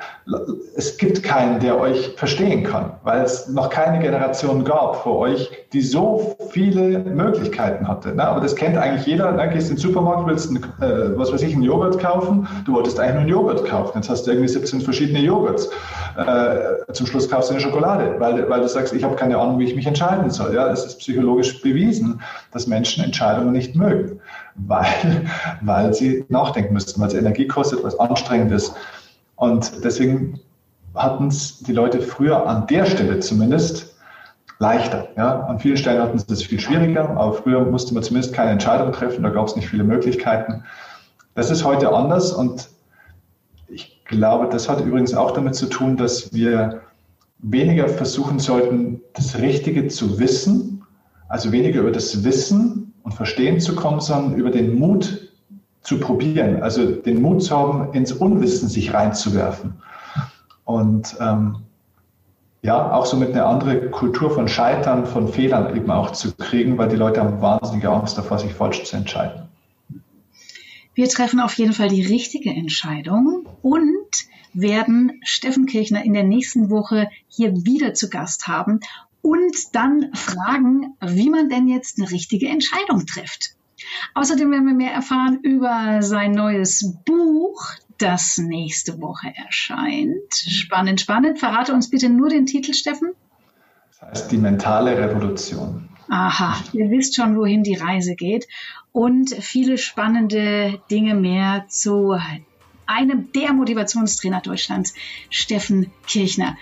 es gibt keinen, der euch verstehen kann, weil es noch keine Generation gab vor euch, die so viele Möglichkeiten hatte. Ne? Aber das kennt eigentlich jeder. Ne? Gehst in den Supermarkt, willst einen, äh, was weiß ich, einen Joghurt kaufen. Du wolltest eigentlich nur einen Joghurt kaufen. Jetzt hast du irgendwie 17 verschiedene Joghurts. Äh, zum Schluss kaufst du eine Schokolade, weil, weil du sagst, ich habe keine Ahnung, wie ich mich entscheiden soll. Ja? Es ist psychologisch bewiesen, dass Menschen Entscheidungen nicht mögen, weil, weil sie nachdenken müssen, weil es Energie kostet, was anstrengend ist. Und deswegen hatten es die Leute früher an der Stelle zumindest leichter. Ja? An vielen Stellen hatten sie das viel schwieriger, aber früher musste man zumindest keine Entscheidung treffen, da gab es nicht viele Möglichkeiten. Das ist heute anders und ich glaube, das hat übrigens auch damit zu tun, dass wir weniger versuchen sollten, das Richtige zu wissen, also weniger über das Wissen und Verstehen zu kommen, sondern über den Mut zu probieren, also den Mut zu haben, ins Unwissen sich reinzuwerfen. Und ähm, ja, auch so mit einer anderen Kultur von Scheitern, von Fehlern eben auch zu kriegen, weil die Leute haben wahnsinnige Angst davor, sich falsch zu entscheiden. Wir treffen auf jeden Fall die richtige Entscheidung und werden Steffen Kirchner in der nächsten Woche hier wieder zu Gast haben und dann fragen, wie man denn jetzt eine richtige Entscheidung trifft. Außerdem werden wir mehr erfahren über sein neues Buch, das nächste Woche erscheint. Spannend, spannend. Verrate uns bitte nur den Titel, Steffen. Das heißt die mentale Revolution. Aha, ihr wisst schon, wohin die Reise geht. Und viele spannende Dinge mehr zu einem der Motivationstrainer Deutschlands, Steffen Kirchner.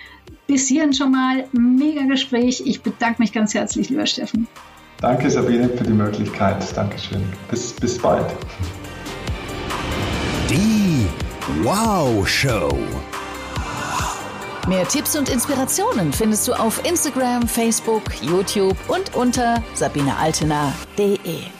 Bis hierhin schon mal mega Gespräch. Ich bedanke mich ganz herzlich, lieber Steffen. Danke, Sabine, für die Möglichkeit. Dankeschön. Bis, bis bald. Die Wow Show. Mehr Tipps und Inspirationen findest du auf Instagram, Facebook, YouTube und unter sabinealtener.de.